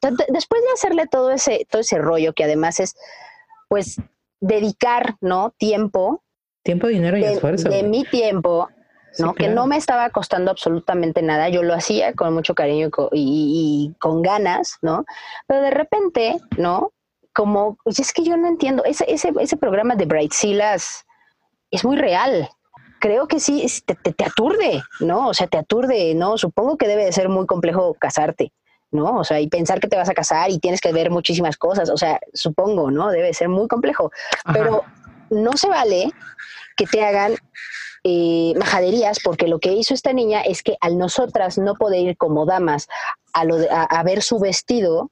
De- de- Después de hacerle todo ese, todo ese rollo, que además es, pues, dedicar, ¿no? Tiempo, Tiempo, dinero y de, esfuerzo. de mi tiempo, Sí, ¿no? Que no me estaba costando absolutamente nada. Yo lo hacía con mucho cariño y co- y, y con ganas, ¿no? Pero de repente, ¿no? Como, pues es que yo no entiendo, ese, ese, ese programa de Brightsilas es muy real. Creo que sí, te, te, te aturde, ¿no? O sea, te aturde, ¿no? Supongo que debe de ser muy complejo casarte, ¿no? O sea, y pensar que te vas a casar y tienes que ver muchísimas cosas, o sea, supongo, ¿no? Debe ser muy complejo Ajá. pero no se vale que te hagan eh, majaderías porque lo que hizo esta niña es que al nosotras no poder ir como damas a, lo de- a, a ver su vestido,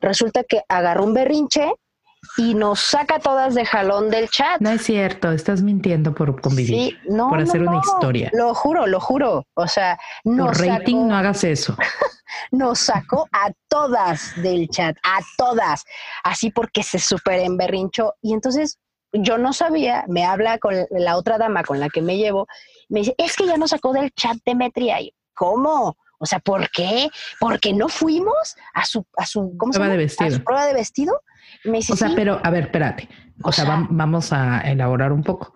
resulta que agarró un berrinche y nos saca todas de jalón del chat. No es cierto, estás mintiendo por convivir. Sí, no, por no, hacer una no. historia. Lo juro, lo juro. O sea, nos por rating sacó- no hagas eso. nos sacó a todas del chat, a todas, así porque se súper emberrinchó. Y entonces yo no sabía, me habla con la otra dama con la que me llevo, me dice, es que ya nos sacó del chat Demetria. Y ¿cómo? O sea, ¿por qué? Porque no fuimos a su, a su, ¿cómo se llama? de A vestido. su prueba de vestido. Y me dice, O sea, "Sí". pero a ver, espérate. O, O sea, sea- vam- vamos a elaborar un poco.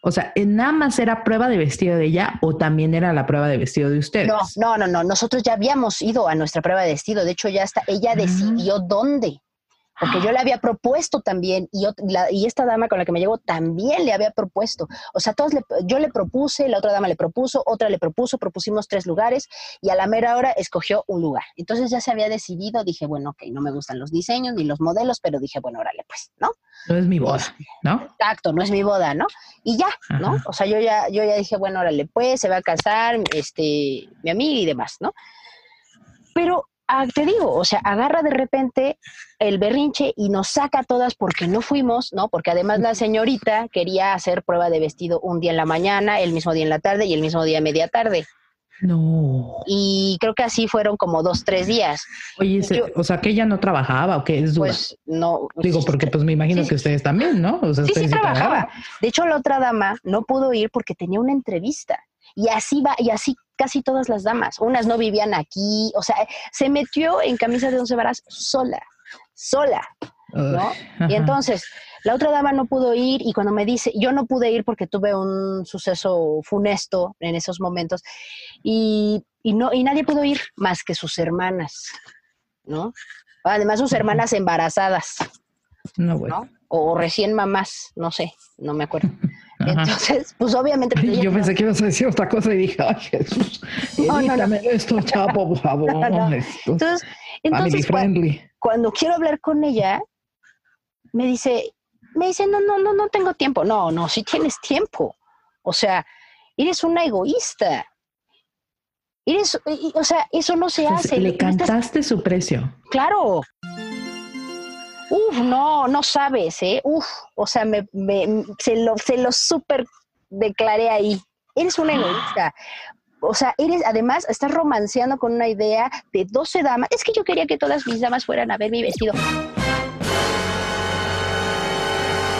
O sea, ¿eh, ¿nada más era prueba de vestido de ella o también era la prueba de vestido de ustedes? No, no, no, no. Nosotros ya habíamos ido a nuestra prueba de vestido. De hecho, ya está, ella Ah. decidió dónde. Porque yo le había propuesto también, y, ot- la- y esta dama con la que me llevo también le había propuesto. O sea, todos le- yo le propuse, la otra dama le propuso, otra le propuso, propusimos tres lugares, y a la mera hora escogió un lugar. Entonces ya se había decidido, dije, bueno, ok, no me gustan los diseños ni los modelos, pero dije, bueno, órale, pues, ¿no? No es mi boda, ¿no? Exacto, no es mi boda, ¿no? Y ya, ¿no? O sea, yo ya, yo ya dije, bueno, órale, pues, se va a casar, este, mi amiga y demás, ¿no? Pero ah, te digo, o sea, agarra de repente el berrinche y nos saca a todas porque no fuimos, ¿no? Porque además la señorita quería hacer prueba de vestido un día en la mañana, el mismo día en la tarde y el mismo día a media tarde. No. Y creo que así fueron como dos, tres días. Oye, se- Yo- o sea, que ella no trabajaba o que es duda. Pues no. Digo, porque pues me imagino sí, que ustedes también, ¿no? O sea, Sí, sí ustedes trabajaba. De hecho, la otra dama no pudo ir porque tenía una entrevista. Y así va, y así casi todas las damas. Unas no vivían aquí, o sea, se metió en camisa de once varas sola, sola, ¿no? Y entonces, la otra dama no pudo ir y cuando me dice, yo no pude ir porque tuve un suceso funesto en esos momentos y, y no, y nadie pudo ir más que sus hermanas, ¿no? Además, sus hermanas embarazadas. No, bueno. ¿no? O recién mamás, no sé, no me acuerdo. Entonces, pues obviamente... pues, Ay, yo pensé que ibas a decir otra cosa y dije, ay, Jesús, No, no, no. esto, chapo, por favor. No. Esto Entonces, entonces cuando quiero hablar con ella, me dice, me dice, no, no, no, no tengo tiempo. No, no, sí tienes tiempo. O sea, eres una egoísta. Eres, o sea, eso no se Entonces, hace. le cantaste su precio. Claro. Uf, no, no sabes, ¿eh? Uf, o sea, me, me- se lo, se lo súper declaré ahí. Eres una egoísta. O sea, eres, además, estás romanceando con una idea de 12 damas. Es que yo quería que todas mis damas fueran a ver mi vestido.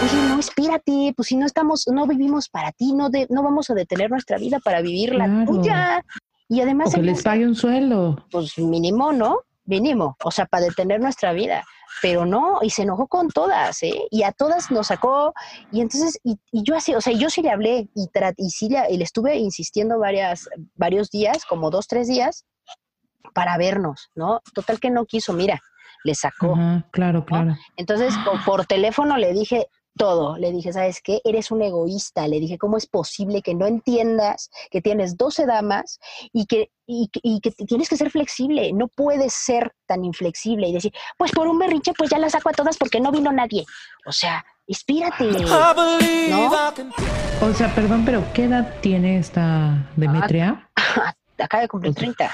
Oye, no, espérate, pues si no estamos, no vivimos para ti, no, de, no vamos a detener nuestra vida para vivir la Claro. tuya. Y además, O que les pague un sueldo. pues mínimo, ¿no? Mínimo, o sea, para detener nuestra vida. Pero no, y se enojó con todas, ¿eh? Y a todas nos sacó, y entonces, y, y yo así, o sea, yo sí le hablé y, y sí le, y le estuve insistiendo varias, varios días, como dos, tres días, para vernos, ¿no? Total que no quiso, mira, le sacó. Claro, claro. Entonces, po- por teléfono le dije todo. Le dije, ¿sabes qué? Eres un egoísta. Le dije, ¿cómo es posible que no entiendas que tienes 12 damas y que, y, que- y que tienes que ser flexible? No puedes ser tan inflexible y decir, pues por un berrinche, pues ya la saco a todas porque no vino nadie. O sea, inspírate. ¿No? O sea, perdón, pero ¿qué edad tiene esta Demetria? Acaba de cumplir 30.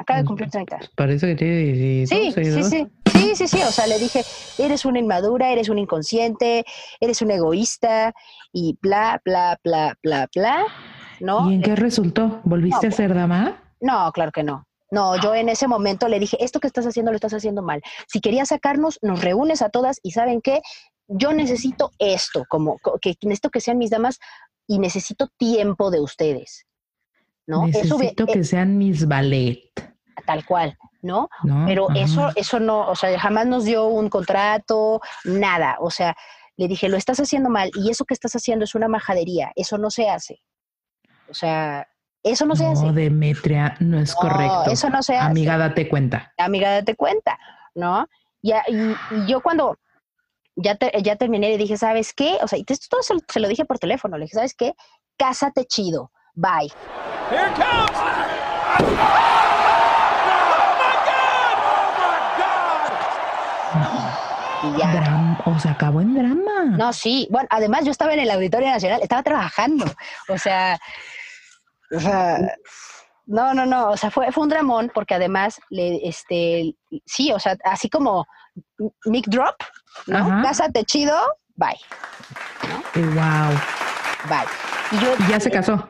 Acaba de cumplir 30. Parece que tiene Sí, 18, sí, 22. sí. Sí, sí, sí. O sea, le dije, eres una inmadura, eres un inconsciente, eres un egoísta y bla, bla, bla, bla, bla. ¿No? ¿Y en qué resultó? ¿Volviste No, a ser dama? No, claro que no. No, yo en ese momento le dije, esto que estás haciendo lo estás haciendo mal. Si querías sacarnos, nos reúnes a todas y ¿saben qué? Yo necesito esto, como co- que necesito que sean mis damas y necesito tiempo de ustedes. ¿No? Eso Necesito eh, que sean mis ballet, tal cual, ¿no? ¿no? Pero Ajá. eso, eso no, o sea, jamás nos dio un contrato, nada. O sea, le dije, lo estás haciendo mal y eso que estás haciendo es una majadería, eso no se hace. O sea, eso no, se hace. No, Demetria, no es No, correcto. eso no se hace. Amiga, date cuenta. Amiga, date cuenta, ¿no? Ya, y, y yo cuando ya, te- ya terminé le dije, ¿sabes qué? O sea, y esto todo se, lo- se lo dije por teléfono, le dije, ¿sabes qué? Cásate chido, bye. Here comes! Y ya. Dram- o sea, acabó en drama. No, sí. Bueno, además yo estaba en el Auditorio Nacional, estaba trabajando. O sea, o sea, no, no, no. O sea, fue, fue un dramón porque además, le, este, sí, o sea, así como Mic Drop, ¿no? Ajá. Cásate chido, bye, wow. bye. Y yo, Y ya se casó.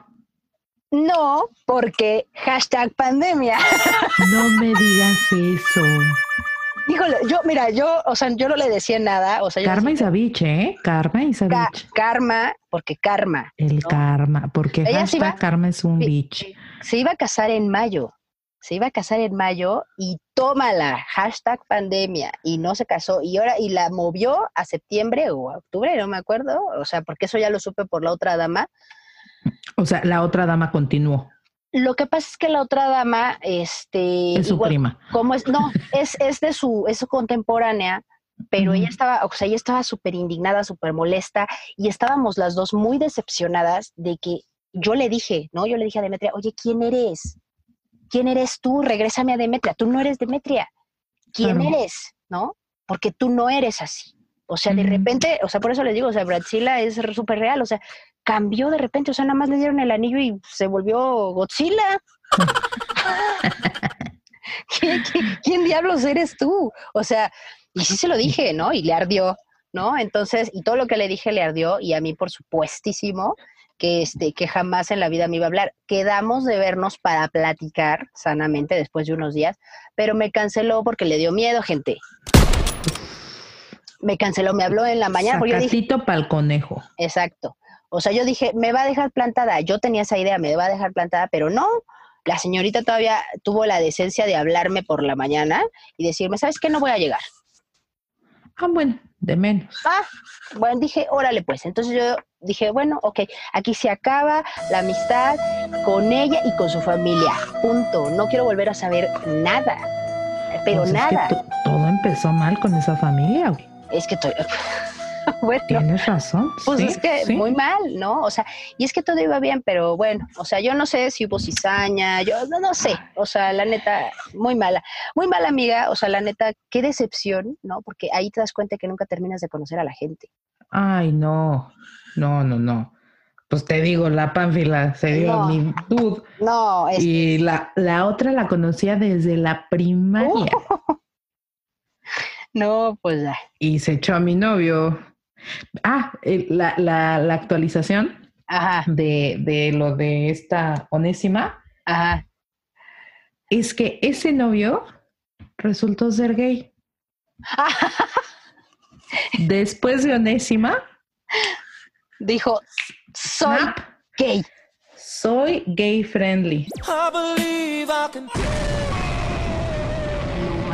No, porque hashtag pandemia. No me digas eso. Híjole, yo, mira, yo, o sea, yo no le decía nada. O sea, yo Karma y Savich, ¿eh? Karma y "Ca- Savich. karma, porque karma. El ¿no? karma, porque Ella hashtag karma es un bitch. se iba a casar en mayo. Se iba a casar en mayo y tómala, hashtag pandemia. Y no se casó. Y ahora, y la movió a septiembre o a octubre, no me acuerdo. O sea, porque eso ya lo supe por la otra dama. O sea, la otra dama continuó. Lo que pasa es que la otra dama, este. Es su igual- prima. como es, no, es, es de su, es su contemporánea, pero ella estaba, o sea, ella estaba súper indignada, súper molesta, y estábamos las dos muy decepcionadas de que yo le dije, ¿no? Yo le dije a Demetria, oye, ¿quién eres? ¿Quién eres tú? Regrésame a Demetria. Tú no eres Demetria. ¿Quién Claro. eres? ¿No? Porque tú no eres así. O sea, de repente, o sea, por eso les digo, o sea, Bradzilla es súper real, o sea, cambió de repente, o sea, nada más le dieron el anillo y se volvió Godzilla. ¿Qué- qué- quién diablos eres tú? O sea, y sí se lo dije, ¿no? Y le ardió, ¿no? Entonces, y todo lo que le dije le ardió, y a mí, por supuestísimo, que, este, que jamás en la vida me iba a hablar. Quedamos de vernos para platicar sanamente después de unos días, pero me canceló porque le dio miedo, gente. Me canceló, me habló en la mañana, Sacatito pa'l conejo. Exacto. O sea, yo dije, me va a dejar plantada. Yo tenía esa idea, me va a dejar plantada, pero no. La señorita todavía tuvo la decencia de hablarme por la mañana y decirme, ¿sabes qué? No voy a llegar. Ah, bueno, de menos. Ah, bueno, dije, órale pues. Entonces yo dije, bueno, ok, aquí se acaba la amistad con ella y con su familia. Punto. No quiero volver a saber nada. Pero Pues es que nada. to- todo empezó mal con esa familia, güey. Es que estoy... bueno, Tienes razón. Pues sí, es que sí. muy mal, ¿no? O sea, y es que todo iba bien, pero bueno, o sea, yo no sé si hubo cizaña, yo no, no sé, o sea, la neta, muy mala, muy mala amiga, o sea, la neta, qué decepción, ¿no? Porque ahí te das cuenta que nunca terminas de conocer a la gente. Ay, no. No, no, no. Pues te digo, la pánfila se dio No. mi dude. No, es Y la, la otra la conocía desde la primaria. no, pues ya. Y se echó a mi novio. Ah, el- la, la, la actualización Ajá, de, de lo de esta onésima ajá. es que ese novio resultó ser gay. Después de onésima, Dijo, soy snap, gay. soy gay friendly.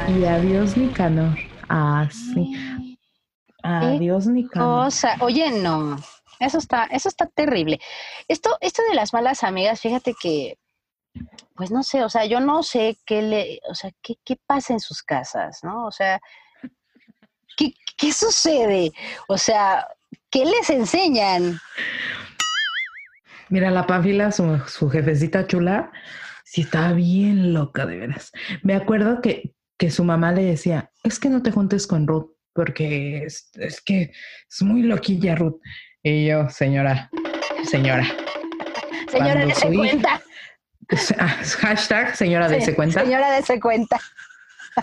Y adiós Nicanor. Así. Adiós, ni cosa. Oye, no. Eso está, eso está terrible. Esto, esto de las malas amigas, fíjate que, pues no sé, o sea, yo no sé qué le, o sea, qué, qué pasa en sus casas, ¿no? O sea, ¿qué, qué sucede? O sea, ¿qué les enseñan? Mira, la Pánfila, su, su jefecita chula, sí estaba bien loca, de veras. Me acuerdo que, que su mamá le decía, es que no te juntes con Ruth, porque es, es que es muy loquilla Ruth. Y yo, señora, señora. Señora, su hija- cuenta. Ah, Hashtag, señora, dése cuenta. Señora, dése cuenta.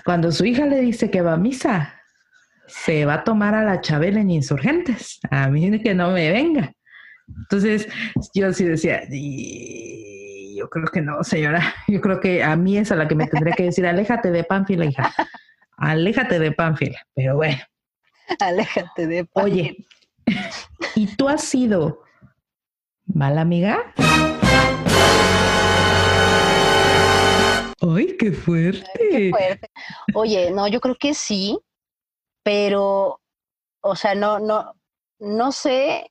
Cuando su hija le dice que va a misa, se va a tomar a la Chabela en Insurgentes. A mí que no me venga. Entonces, yo sí decía, "Y yo creo que no, señora. Yo creo que a mí es a la que me tendría que decir, aléjate de Pánfila, hija. Aléjate de Pánfila. Pero bueno, Aléjate de oye, ¿y tú has sido mala amiga? ¡Ay, qué fuerte! Qué fuerte. Oye, no, yo creo que sí, pero, o sea, no, no, no sé.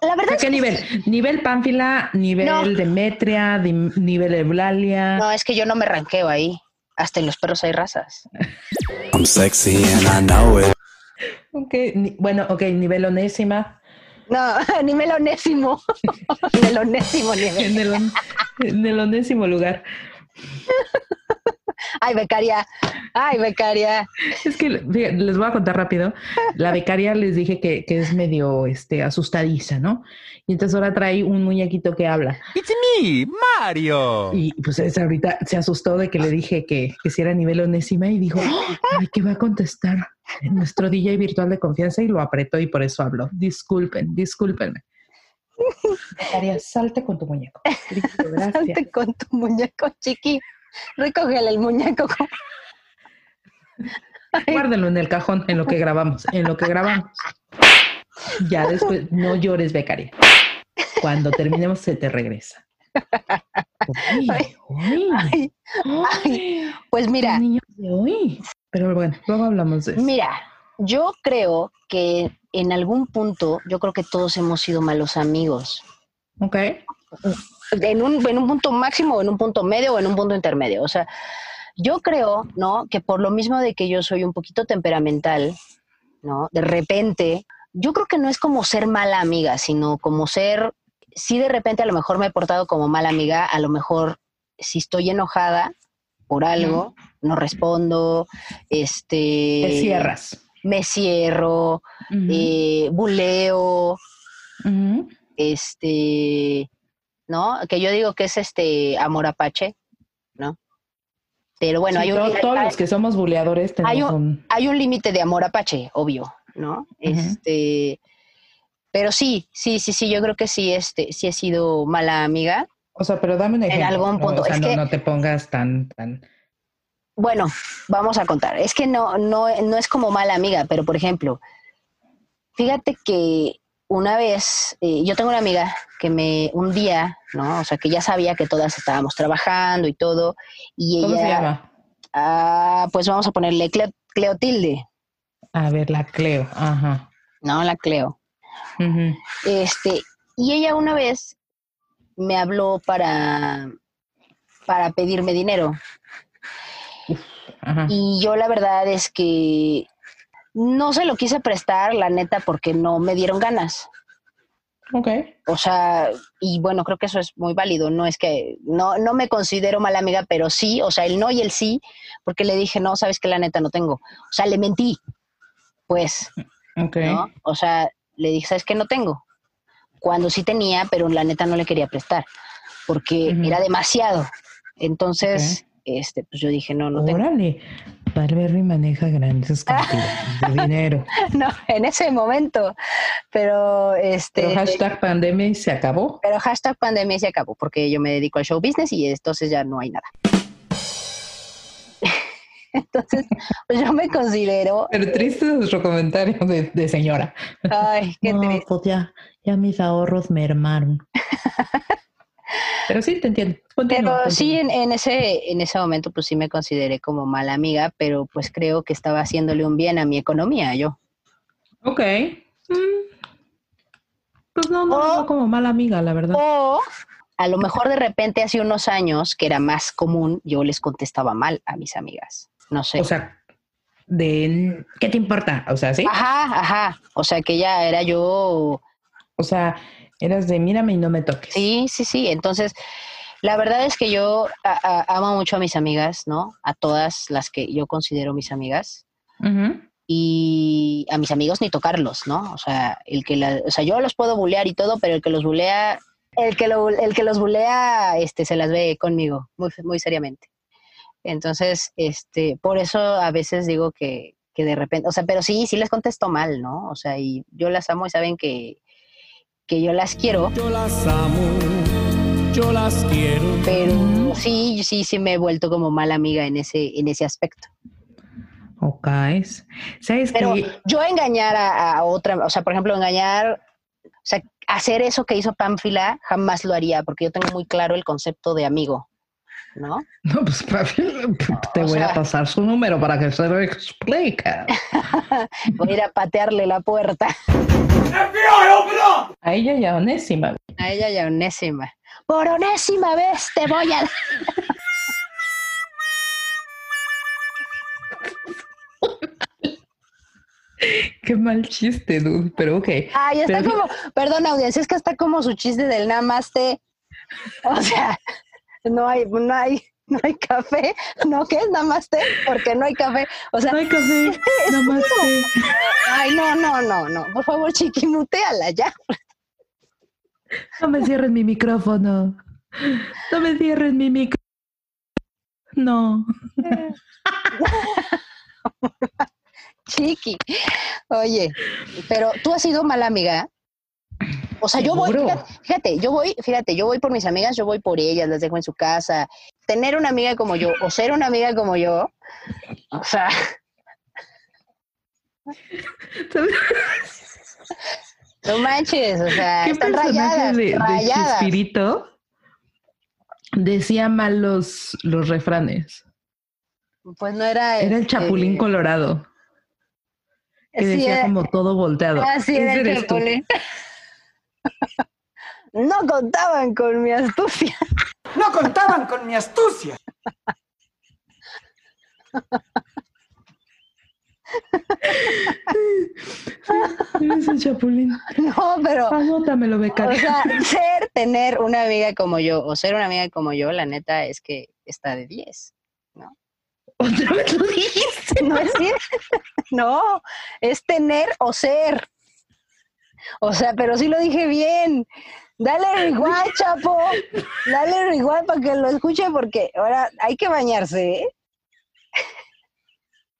La verdad ¿A es qué que nivel? sí. ¿Nivel Pánfila? ¿Nivel No. Demetria? dim- ¿Nivel Eulalia? No, es que yo no me ranqueo ahí. Hasta en los perros hay razas. I'm sexy and I know it. Ok, ni- bueno, ok, nivel onésima. No, nivel onésimo. en el onésimo nivel. En el, on- en el onésimo lugar. Ay, becaria. Ay, becaria. Es que les voy a contar rápido. La becaria les dije que, que es medio este, asustadiza, ¿no? Y entonces ahora trae un muñequito que habla. It's me, Mario. Y pues es ahorita se asustó de que le dije que, que si era nivel onésima y dijo, ay, ¿qué va a contestar? Nuestro DJ virtual de confianza y lo apretó y por eso habló. Disculpen, discúlpenme. Becaria, salte con tu muñeco. Gracias. Salte con tu muñeco, chiqui. Recógele el muñeco. Ay, Guárdalo en el cajón, en lo que grabamos, en lo que grabamos. Ya después, no llores, becaria. Cuando terminemos se te regresa. Uy, uy, ay, ay. Pues mira, niños de hoy. Pero bueno, luego hablamos de eso. Mira, yo creo que en algún punto, yo creo que todos hemos sido malos amigos. Ok. En un, en un punto máximo, o en un punto medio, o en un punto intermedio. O sea, yo creo, ¿no? Que por lo mismo de que yo soy un poquito temperamental, ¿no? De repente, yo creo que no es como ser mala amiga, sino como ser, si de repente a lo mejor me he portado como mala amiga, a lo mejor si estoy enojada por algo, no respondo, este... Te cierras. me cierro, eh, buleo, este, ¿no? Que yo digo que es este amor apache. Pero bueno, Sí, hay, un, to- todos los que somos buleadores tenemos hay un... hay un límite de amor apache, obvio, ¿no? Este, pero sí, sí, sí, sí, yo creo que sí, este, sí he sido mala amiga. O sea, pero dame un ejemplo. algún ¿no? punto. O sea, Es no, que- no te pongas tan, tan... Bueno, vamos a contar. Es que no, no, no es como mala amiga, pero por ejemplo, fíjate que una vez, eh, yo tengo una amiga que me, un día, ¿no? O sea, que ya sabía que todas estábamos trabajando y todo, y ¿Cómo ella, se llama? ah, pues vamos a ponerle Cleo- Cleotilde, A ver, la Cleo. Ajá. ¿no? La Cleo. Este, y ella una vez me habló para, para pedirme dinero. Ajá. Y yo la verdad es que no se lo quise prestar, la neta, porque no me dieron ganas. Ok. O sea, y bueno, creo que eso es muy válido. No es que no, no me considero mala amiga, pero sí, o sea, el no y el sí, porque le dije, no, sabes que la neta no tengo. O sea, le mentí. Pues, Ok. ¿no? O sea, le dije, sabes que no tengo. Cuando sí tenía, pero la neta no le quería prestar, porque era demasiado. Entonces, este, pues yo dije, no, no tengo. Barberry maneja grandes cantidades de dinero. No, en ese momento. Pero este. Pero hashtag pandemia y se acabó. pero hashtag pandemia se acabó porque yo me dedico al show business y entonces ya no hay nada. Entonces, pues yo me considero. Pero triste nuestro comentario de, de señora. Ay, qué no, triste. pues ya, ya mis ahorros mermaron. Pero sí, te entiendo. Continúa, Pero sí, en ese, en ese momento, pues sí me consideré como mala amiga, pero pues creo que estaba haciéndole un bien a mi economía, yo. Ok. Mm. Pues no, no, O- no como mala amiga, la verdad. O a lo mejor de repente hace unos años, que era más común, yo les contestaba mal a mis amigas. No sé. O sea, de ¿qué te importa? O sea, sí. ajá, ajá. O sea que ya era yo. O sea, eras de mírame y no me toques. Sí, sí, sí. Entonces, la verdad es que yo a- a- amo mucho a mis amigas, ¿no? A todas las que yo considero mis amigas. Y a mis amigos ni tocarlos, ¿no? O sea, el que la- o sea, yo los puedo bulear y todo, pero el que los bulea, el que lo, el que los bulea, este, se las ve conmigo, muy, muy seriamente. Entonces, este, por eso a veces digo que, que de repente, o sea, pero sí, sí les contesto mal, ¿no? O sea, y yo las amo y saben que, que yo las quiero, Yo las amo, yo las quiero. pero sí, sí, sí me he vuelto como mala amiga en ese, en ese aspecto. Ok. ¿Sabes Pero yo engañar a, a otra, o sea, por ejemplo, engañar, o sea, hacer eso que hizo Pánfila, jamás lo haría, porque yo tengo muy claro el concepto de amigo, ¿no? No, pues te o voy sea- a pasar su número para que se lo explique. Voy a ir a patearle la puerta A ella ya onésima. a ella y a Onésima. Por onésima vez te voy a... Qué mal chiste, dude. Pero ok. Ay, está Pero- como, perdón audiencia, es que está como su chiste del namaste. O sea, no hay, no hay, no hay café, ¿no? ¿Qué es namaste? Porque no hay café. O sea, No hay café. Nada más que- Ay, no, no, no, no. Por favor, chiquimuteala ya. No me cierren mi micrófono. No me cierren mi micrófono. No. Chiqui. Oye, pero tú has sido mala amiga. O sea, yo voy, fíjate, fíjate, yo voy, fíjate, yo voy por mis amigas, yo voy por ellas, las dejo en su casa. Tener una amiga como yo o ser una amiga como yo, o sea, no manches, o sea, ¿Qué están rayadas, de, de rayadas. Chespirito decía mal los, los refranes? Pues no era. Era el este, Chapulín Colorado, que sí, decía era- como todo volteado. Ah, sí, era el tú. No contaban con mi astucia. No contaban con mi astucia. Eres el Chapulín. No, pero. Anótamelo, O becario. sea, ser, tener una amiga como yo o ser una amiga como yo, la neta es que está de 10. Otra vez lo dijiste. No es cierto. No, es tener o ser. O sea, pero sí lo dije bien. Dale igual, chapo. Dale igual para que lo escuche porque ahora hay que bañarse, ¿eh?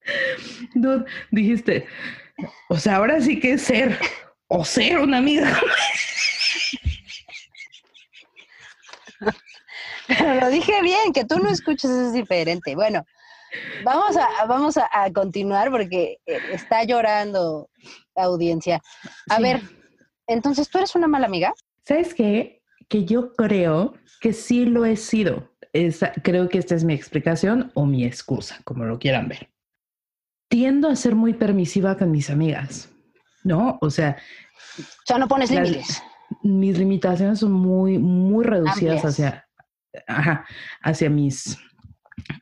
Dijiste. O sea, ahora sí que es ser o ser una amiga. Pero lo dije bien, que tú no escuches es diferente. Bueno, vamos a, vamos a, a continuar porque eh, está llorando la audiencia. A Sí. ver, entonces, ¿tú eres una mala amiga? ¿Sabes qué? Que yo creo que sí lo he sido. Esa- creo que esta es mi explicación o mi excusa, como lo quieran ver. Tiendo a ser muy permisiva con mis amigas, ¿no? O sea, O sea, no pones Las- límites. mis limitaciones son muy, muy reducidas Amplias. hacia, ajá, hacia mis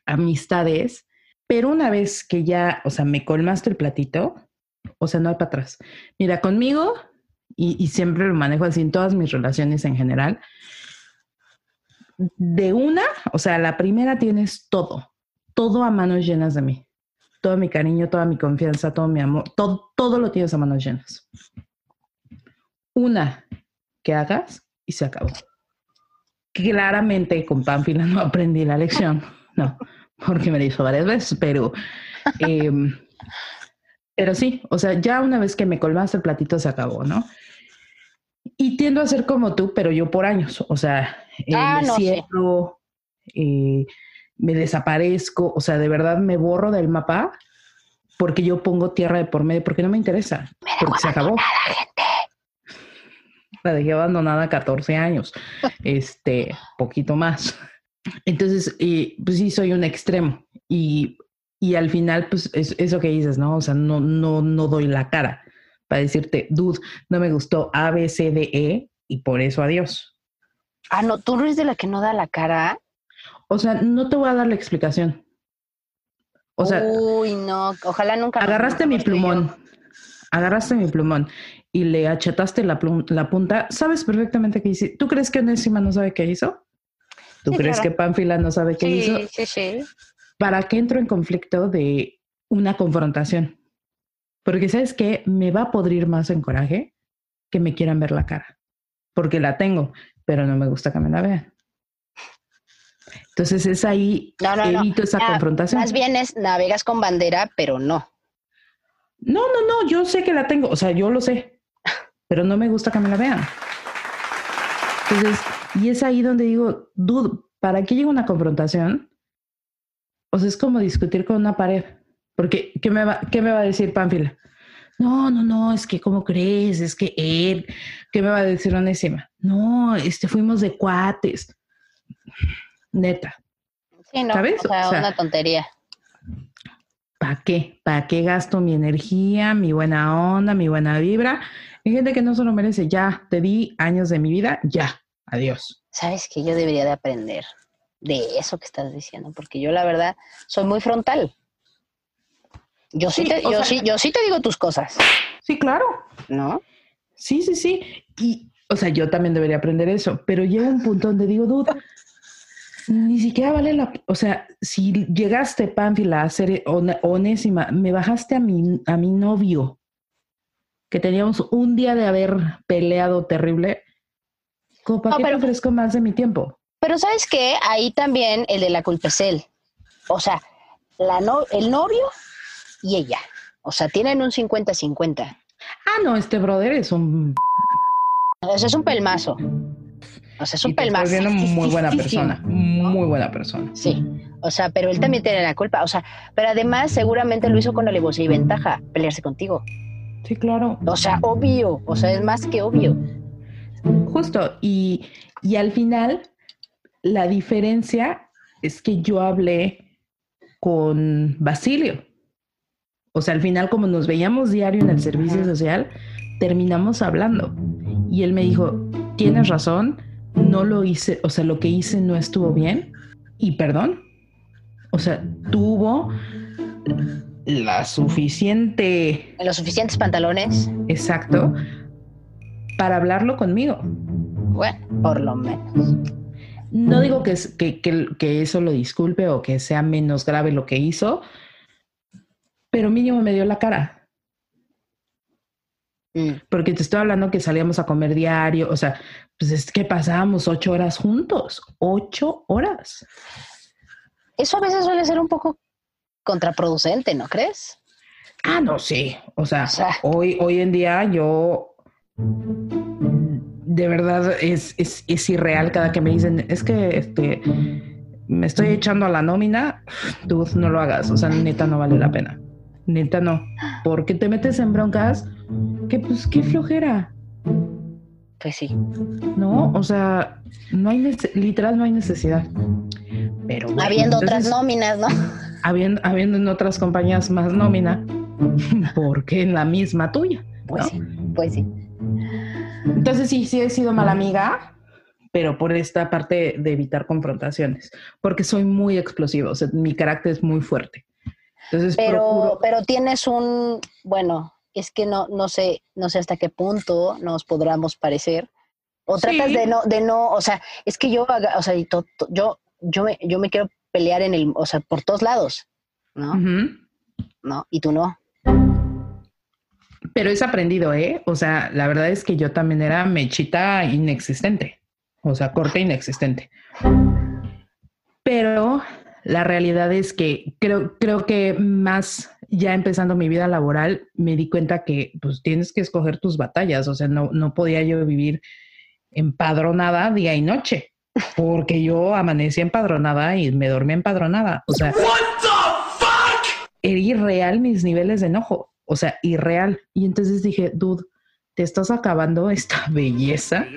amistades. Pero una vez que ya, o sea, me colmaste el platito, o sea, no hay para atrás. Mira, conmigo, y, siempre lo manejo así en todas mis relaciones en general, de una, o sea, la primera tienes todo, todo a manos llenas de mí. Todo mi cariño, toda mi confianza, todo mi amor, todo, todo lo tienes a manos llenas. Una que hagas y se acabó. Claramente con Pánfila no aprendí la lección, no, porque me lo hizo varias veces, pero, em, pero sí, o sea, ya una vez que me colmaste el platito se acabó, ¿no? Y tiendo a ser como tú, pero yo por años, o sea, eh, Ah, me no, cierro, eh, me desaparezco, o sea, de verdad me borro del mapa porque yo pongo tierra de por medio, porque no me interesa, porque se acabó. La dejé abandonada a 14 años, este, poquito más. Entonces, eh, pues sí, soy un extremo y, y al final, pues es eso que dices, ¿no? O sea, no, no, no doy la cara para decirte, dude, no me gustó A, B, C, D, E y por eso adiós. Ah, no, tú no eres de la que no da la cara. O sea, no te voy a dar la explicación. O sea, Uy, no, ojalá nunca. agarraste mi plumón, agarraste mi plumón y le achataste la, plum- la punta, sabes perfectamente qué hice. ¿Tú crees que Onésima no sabe qué hizo? ¿Tú Sí, crees claro. que Pánfila no sabe qué hizo? Sí, sí, sí. ¿Para qué entro en conflicto de una confrontación? Porque sabes que me va a podrir más en coraje que me quieran ver la cara, porque la tengo, pero no me gusta que me la vean. Entonces es ahí No, no, no. evito esa Ah, confrontación. Más bien es navegas con bandera, pero no. No, no, no, yo sé que la tengo, o sea, yo lo sé, pero no me gusta que me la vean. Entonces, y es ahí donde digo, dude, ¿para qué llega una confrontación? O sea, es como discutir con una pared, porque ¿qué me va, qué me va a decir Pánfila? No, no, no, es que ¿cómo crees? Es que él, ¿qué me va a decir Onésima? No, este, fuimos de cuates. Neta, Sí, no. ¿Sabes? O sea, O sea, una tontería. ¿para qué? ¿Para qué gasto mi energía, mi buena onda, mi buena vibra? Hay gente que no se lo merece. Ya, te di años de mi vida, ya, adiós. Sabes que yo debería de aprender de eso que estás diciendo, porque yo la verdad soy muy frontal. Yo sí, Sí, te, yo sea- sí, yo sí te digo tus cosas, Sí, claro. ¿no? Sí, sí, sí. Y, o sea, yo también debería aprender eso, pero llega un punto donde digo, duda, ni siquiera vale la... O sea, si llegaste, Pánfila, a ser on- onésima, me bajaste a mi, a mi novio, que teníamos un día de haber peleado terrible, ¿cómo para No, qué pero- te ofrezco más de mi tiempo? Pero sabes que ahí también el de la culpa es él. O sea, la no, el novio y ella. O sea, tienen un 50-50. Ah, no, este brother es un... O sea, es un pelmazo. O sea, es un pelmazo. viendo muy buena persona, muy buena persona. Sí. O sea, pero él también tiene la culpa. O sea, pero además seguramente lo hizo con alevosía y ventaja, pelearse contigo. Sí, claro. O sea, obvio. O sea, es más que obvio. Justo. Y, y al final, la diferencia es que yo hablé con Basilio. O sea, al final, como nos veíamos diario en el servicio social, terminamos hablando. Y él me dijo, tienes razón, no lo hice, o sea, lo que hice no estuvo bien. Y perdón. O sea, tuvo la suficiente En los suficientes pantalones, exacto para hablarlo conmigo. bueno, por lo menos. No digo que, es- que, que- que eso lo disculpe o que sea menos grave lo que hizo, pero mínimo me dio la cara. Mm. Porque te estoy hablando que salíamos a comer diario, o sea, pues es que pasábamos ocho horas juntos, ocho horas. Eso a veces suele ser un poco contraproducente, ¿no crees? Ah, no, sí. O sea, O sea. hoy, hoy en día yo de verdad es, es, es irreal cada que me dicen, es que este me estoy echando a la nómina, tú no lo hagas. O sea, neta no vale la pena. Neta no. Porque te metes en broncas que pues qué flojera, Pues sí. ¿no? O sea, no hay literal no hay necesidad. Pero bueno, Habiendo otras nóminas, ¿no? habiendo, habiendo en otras compañías más nómina, porque en la misma tuya. Pues ¿no? sí, pues sí. Entonces sí, sí he sido mala amiga, pero por esta parte de evitar confrontaciones, porque soy muy explosivo, o sea, mi carácter es muy fuerte. Entonces Pero, procuro- pero tienes un, bueno, es que no, no sé, no sé hasta qué punto nos podríamos parecer. O Sí. tratas de no, de no, o sea, es que yo, o sea, y to- to- yo, yo me, yo me quiero pelear en el, o sea, por todos lados, ¿no? ¿No? Y tú no. Pero es aprendido, ¿eh? O sea, la verdad es que yo también era mechita inexistente, o sea, corte inexistente. Pero la realidad es que creo, creo que más ya empezando mi vida laboral, me di cuenta que pues tienes que escoger tus batallas. O sea, no, no podía yo vivir empadronada día y noche, porque yo amanecí empadronada y me dormí empadronada. O sea, era irreal mis niveles de enojo. O sea, irreal. Y entonces dije, dude, te estás acabando esta belleza,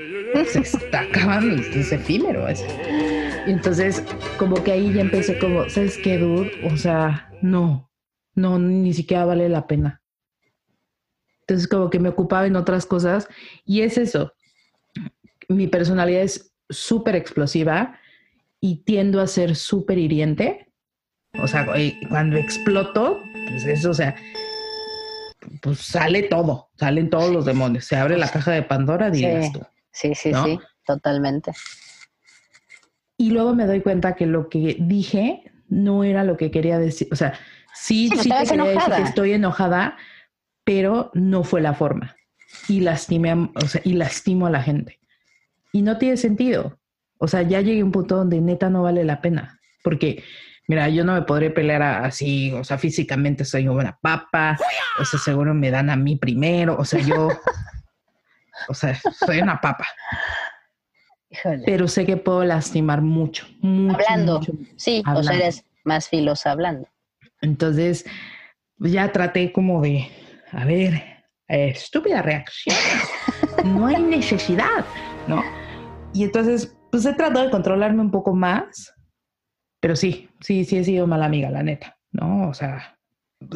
se está acabando, es efímero. Es. Y entonces, como que ahí ya empecé como, ¿sabes qué, dude? O sea, no, no, ni siquiera vale la pena. Entonces, como que me ocupaba en otras cosas y es eso. Mi personalidad es súper explosiva y tiendo a ser súper hiriente. O sea, cuando exploto, pues eso, o sea, pues sale todo, salen todos los demonios. Se abre la caja de Pandora, dirías Sí, tú. sí, sí, ¿no? sí, totalmente. Y luego me doy cuenta que lo que dije no era lo que quería decir. O sea, sí, Sí, te quería decir que estoy enojada, pero no fue la forma. Y lastimé, a- o sea, y lastimo a la gente. Y no tiene sentido. O sea, ya llegué a un punto donde neta no vale la pena. Porque, mira, yo no me podré pelear así, o sea, físicamente soy una papa, o sea, seguro me dan a mí primero, o sea, yo, o sea, soy una papa. Híjole. Pero sé que puedo lastimar mucho, mucho, Hablando. mucho. Sí, o sea, eres más filosa hablando. Entonces, ya traté como de, a ver, estúpida reacción. No hay necesidad, ¿no? Y entonces, pues he tratado de controlarme un poco más, pero sí, sí, sí he sido mala amiga, la neta, ¿no? O sea,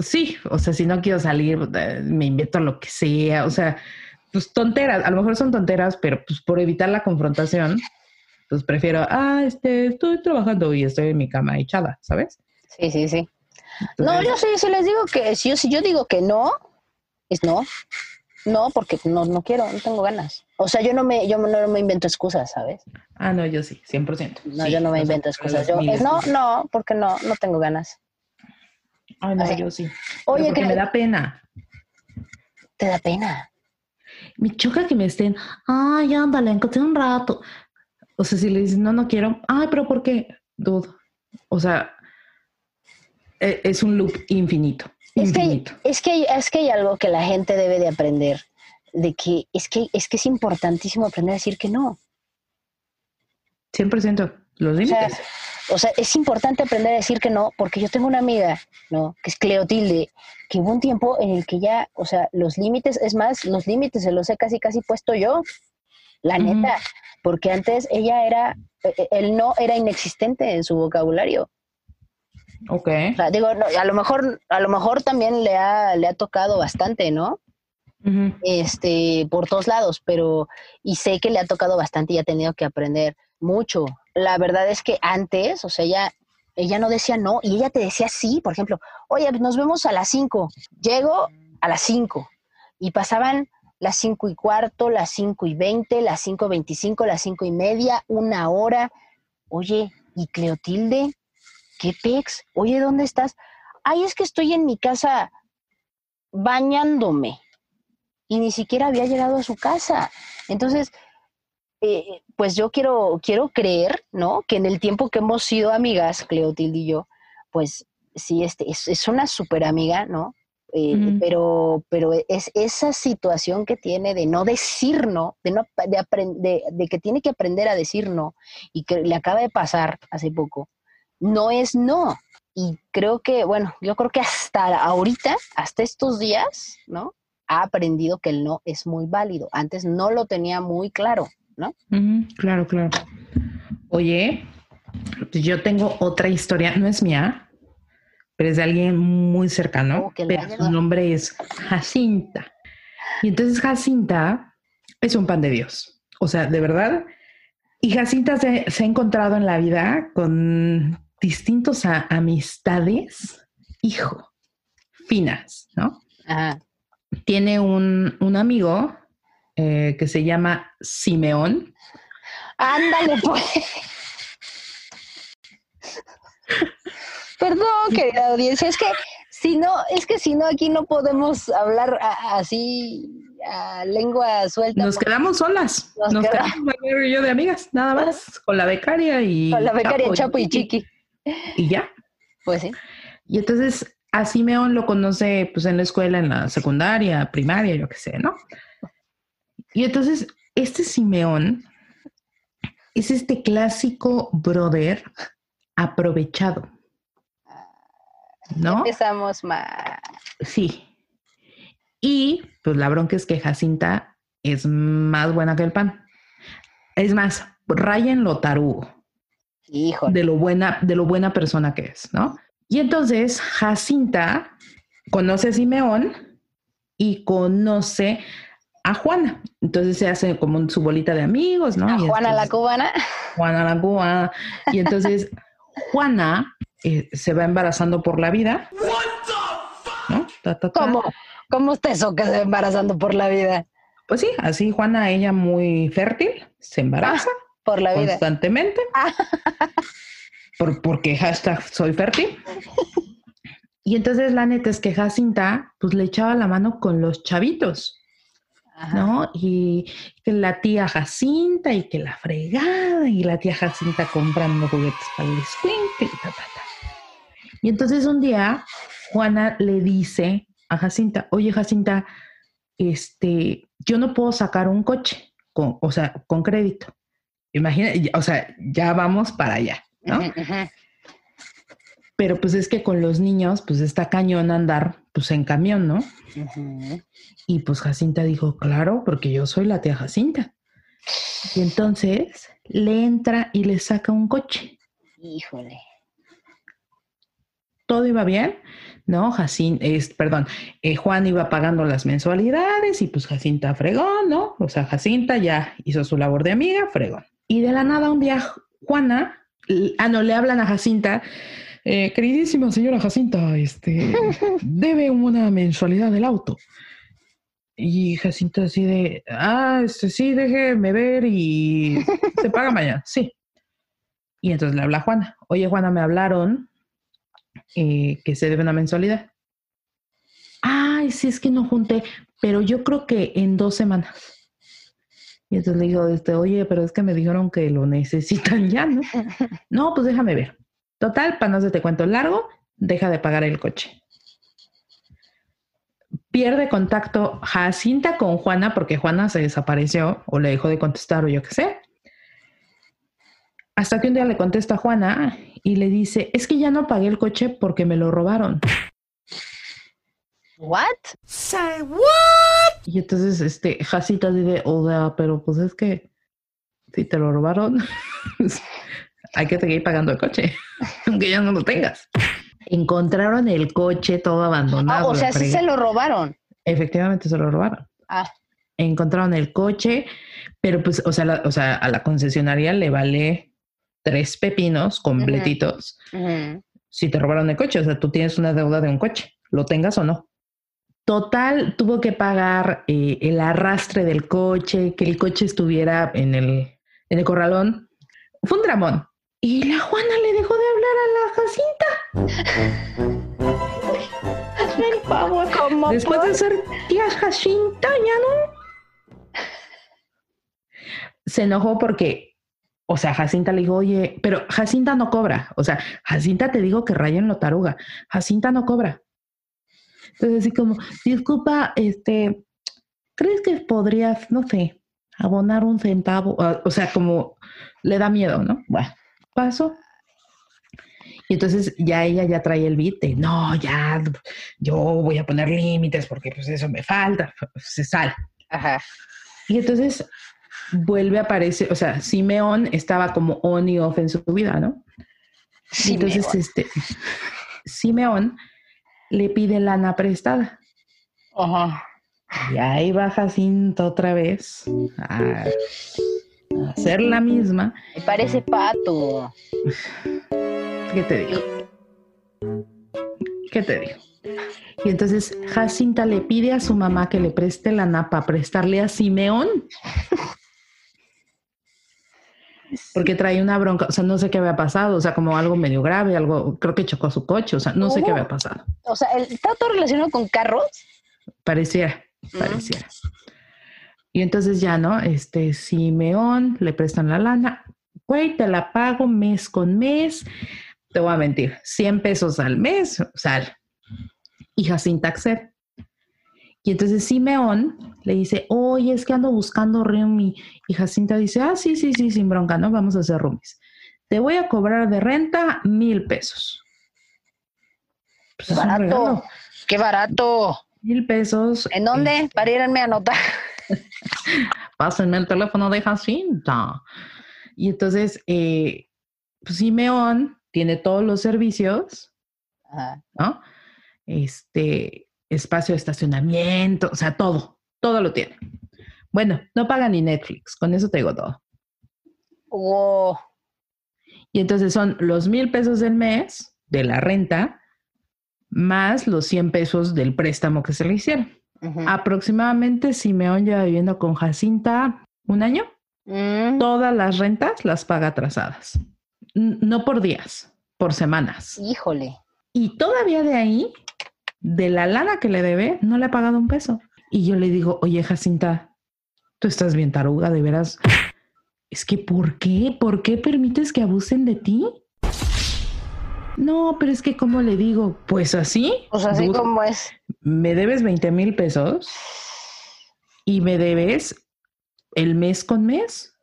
sí, o sea, si no quiero salir, eh, me invento lo que sea, o sea, pues tonteras, a lo mejor son tonteras, pero pues por evitar la confrontación, pues prefiero, ah, este, estoy trabajando y estoy en mi cama echada, ¿sabes? Sí, sí, sí. No, yo sí, sí les digo que si yo, si yo digo que no, es no. No, porque no, no quiero, no tengo ganas. O sea, yo no me, yo no me invento excusas, ¿sabes? Ah, no, yo sí, 100%. No, Sí, yo no me invento excusas. Yo, es no, no, porque no, no tengo ganas. Ay, no, Así. yo sí. Oye, Oye, que me da pena. te da pena. Me choca que me estén, ay, ándale, encontré un rato. O sea, si le dicen, no, no quiero, ay, pero ¿por qué? Dude. O sea, e- es un loop infinito. Es que, es, que, hay- es que hay algo que la gente debe de aprender, de que es que es, que es importantísimo aprender a decir que no. 100%. Los O sea, límites. o sea, es importante aprender a decir que no, porque yo tengo una amiga, ¿no? Que es Cleotilde, que hubo un tiempo en el que ya, o sea, los límites, es más, los límites se los he casi, casi puesto yo, la neta, porque antes ella era, eh, eh, el no era inexistente en su vocabulario. Ok. O sea, digo, no, a lo mejor, a lo mejor también le ha, le ha tocado bastante, ¿no? Este, por todos lados, pero y sé que le ha tocado bastante y ha tenido que aprender mucho. La verdad es que antes, o sea, ella, ella no decía no y ella te decía sí, por ejemplo, oye, nos vemos a las 5, llego a las 5 y pasaban las cinco y cuarto, las cinco y veinte, las cinco veinticinco, las cinco y media, una hora. Oye, ¿y Cleotilde? ¿Qué pex? Oye, ¿dónde estás? Ay, es que estoy en mi casa bañándome y ni siquiera había llegado a su casa. Entonces, eh, pues yo quiero, quiero creer, ¿no? Que en el tiempo que hemos sido amigas, Cleotilde y yo, pues sí, este, es, es una súper amiga, ¿no? Eh, pero, pero es esa situación que tiene de no decir no, de, no, de, de, de que tiene que aprender a decir no, y que le acaba de pasar hace poco, no es no. Y creo que, bueno, yo creo que hasta ahorita, hasta estos días, ¿no? ha aprendido que el no es muy válido. Antes no lo tenía muy claro, ¿no? Claro, claro. Oye, pues yo tengo otra historia, no es mía, pero es de alguien muy cercano, Oh, que pero su nombre es Jacinta. Y entonces Jacinta es un pan de Dios. O sea, de verdad. Y Jacinta se, se ha encontrado en la vida con distintos a- amistades, hijo, finas, ¿no? Ajá. Tiene un, un amigo eh, que se llama Simeón. Ándale, pues. Perdón, querida audiencia, es que si no, es que si no, aquí no podemos hablar a- así a lengua suelta. Nos quedamos solas. Nos Nos, quedamos. quedamos yo de amigas, nada más, con la becaria y con la becaria Chapo y Chiqui. Y ya. Pues sí. Y entonces a Simeón lo conoce pues en la escuela, en la secundaria, primaria, yo qué sé, ¿no? Y entonces este Simeón es este clásico brother aprovechado. ¿No? Empezamos mal. Sí. Y pues la bronca es que Jacinta es más buena que el pan. Es más, rayen lo tarugo Híjole. de lo buena, de lo buena persona que es, ¿no? Y entonces Jacinta conoce a Simeón y conoce a Juana. Entonces se hace como su bolita de amigos, ¿no? A Y Juana la cubana. Juana la cubana. Y entonces Juana eh, se va embarazando por la vida. ¿No? Ta, ta, ta. ¿Cómo? ¿Cómo está eso que se va embarazando por la vida? Pues sí, así Juana, ella muy fértil, se embaraza Por la vida. constantemente. Por, porque hashtag soy fértil. Y entonces la neta es que Jacinta pues le echaba la mano con los chavitos, Ajá. ¿no? Y que la tía Jacinta y que la fregada y la tía Jacinta comprando juguetes para el escuincle y ta, ta, ta. Y entonces un día Juana le dice a Jacinta, oye Jacinta, este, yo no puedo sacar un coche, con, o sea, con crédito. Imagina, o sea, ya vamos para allá, ¿no? Pero pues es que con los niños, pues está cañón andar pues en camión, ¿no? Y pues Jacinta dijo, claro, porque yo soy la tía Jacinta. Y entonces le entra y le saca un coche. Híjole. Todo iba bien, ¿no? Jacinta, es, perdón, eh, Juan iba pagando las mensualidades y pues Jacinta fregó, ¿no? O sea, Jacinta ya hizo su labor de amiga, fregó. Y de la nada un día Juana, ah, no, le hablan a Jacinta, eh, queridísima señora Jacinta, este, debe una mensualidad del auto. Y Jacinta así de, ah, este, sí, déjeme ver y se paga mañana, sí. Y entonces le habla a Juana, oye Juana, me hablaron eh, que se debe una mensualidad. Ay, sí, es que no junté, pero yo creo que en dos semanas. Y entonces le digo, este, oye, pero es que me dijeron que lo necesitan ya, ¿no? No, pues déjame ver. Total, para no se te cuento largo, deja de pagar el coche. Pierde contacto Jacinta con Juana porque Juana se desapareció o le dejó de contestar o yo qué sé. Hasta que un día le contesta a Juana y le dice, es que ya no pagué el coche porque me lo robaron. ¿What? Y entonces, este, Jacinta dice, o sea, pero pues es que si te lo robaron, hay que seguir pagando el coche, aunque ya no lo tengas. Encontraron el coche todo Ah, abandonado. o sea, sí se lo robaron. Efectivamente se lo robaron. Ah, Encontraron el coche, pero pues, o sea, la- o sea, a la concesionaria le vale tres pepinos completitos si te robaron el coche. O sea, tú tienes una deuda de un coche, lo tengas o no. Total, tuvo que pagar eh, el arrastre del coche, que el coche estuviera en el, en el corralón. Fue un dramón. Y la Juana le dejó de hablar a la Jacinta. Hazme el favor. ¿Cómo Después por? de ser tía Jacinta, ya no. Se enojó porque, o sea, Jacinta le dijo, oye, pero Jacinta no cobra. O sea, Jacinta te digo que rayen lo taruga. Jacinta no cobra. Entonces, así como, disculpa, este, ¿crees que podrías, no sé, abonar un centavo? O, o sea, como le da miedo, ¿no? Bueno, pasó. Y entonces ya ella ya trae el beat de, no, ya, yo voy a poner límites porque pues eso me falta, se sale. Ajá. Y entonces vuelve a aparecer, o sea, Simeón estaba como on y off en su vida, ¿no? Sí, entonces, este, Simeón le pide lana prestada. Ajá. Y ahí va Jacinta otra vez a, a hacer la misma. Me parece pato. ¿Qué te digo? ¿Qué te digo? Y entonces Jacinta le pide a su mamá que le preste lana para prestarle a Simeón. Porque trae una bronca, o sea, no sé qué había pasado, o sea, como algo medio grave, algo, creo que chocó su coche, o sea, no sé qué había pasado. O sea, ¿el- ¿está todo relacionado con carros? Pareciera, pareciera. Y entonces ya, ¿no? Este Simeón le prestan la lana, güey, te la pago mes con mes, te voy a mentir, 100 pesos al mes, sal. Y Jacinta accede. Y entonces Simeón le dice, oye, es que ando buscando roomie. Y Jacinta dice, ah, sí, sí, sí, sin bronca, ¿no? Vamos a hacer roomies. Te voy a cobrar de renta mil pesos. Pues regalo. Barato. Qué barato. Mil pesos. ¿En dónde? este, Para irme a anotar. Pásenme el teléfono de Jacinta. Y entonces, eh, pues Simeón tiene todos los servicios, Ajá. ¿no? Este, espacio de estacionamiento, o sea, todo, todo lo tiene. Bueno, no paga ni Netflix, con eso te digo todo. Wow. Y entonces son los mil pesos del mes de la renta más los 100 pesos del préstamo que se le hicieron. Ujú. Aproximadamente Simeón lleva viviendo con Jacinta un año. Mm, Todas las rentas las paga atrasadas. No por días, por semanas. Híjole. Y todavía de ahí, de la lana que le debe, no le ha pagado un peso. Y yo le digo, oye, Jacinta, tú estás bien taruga, de veras. Es que, ¿por qué? ¿Por qué permites que abusen de ti? No, pero es que, ¿cómo le digo? Pues así. Pues así dude, como es. Me debes 20 mil pesos y me debes el mes con mes.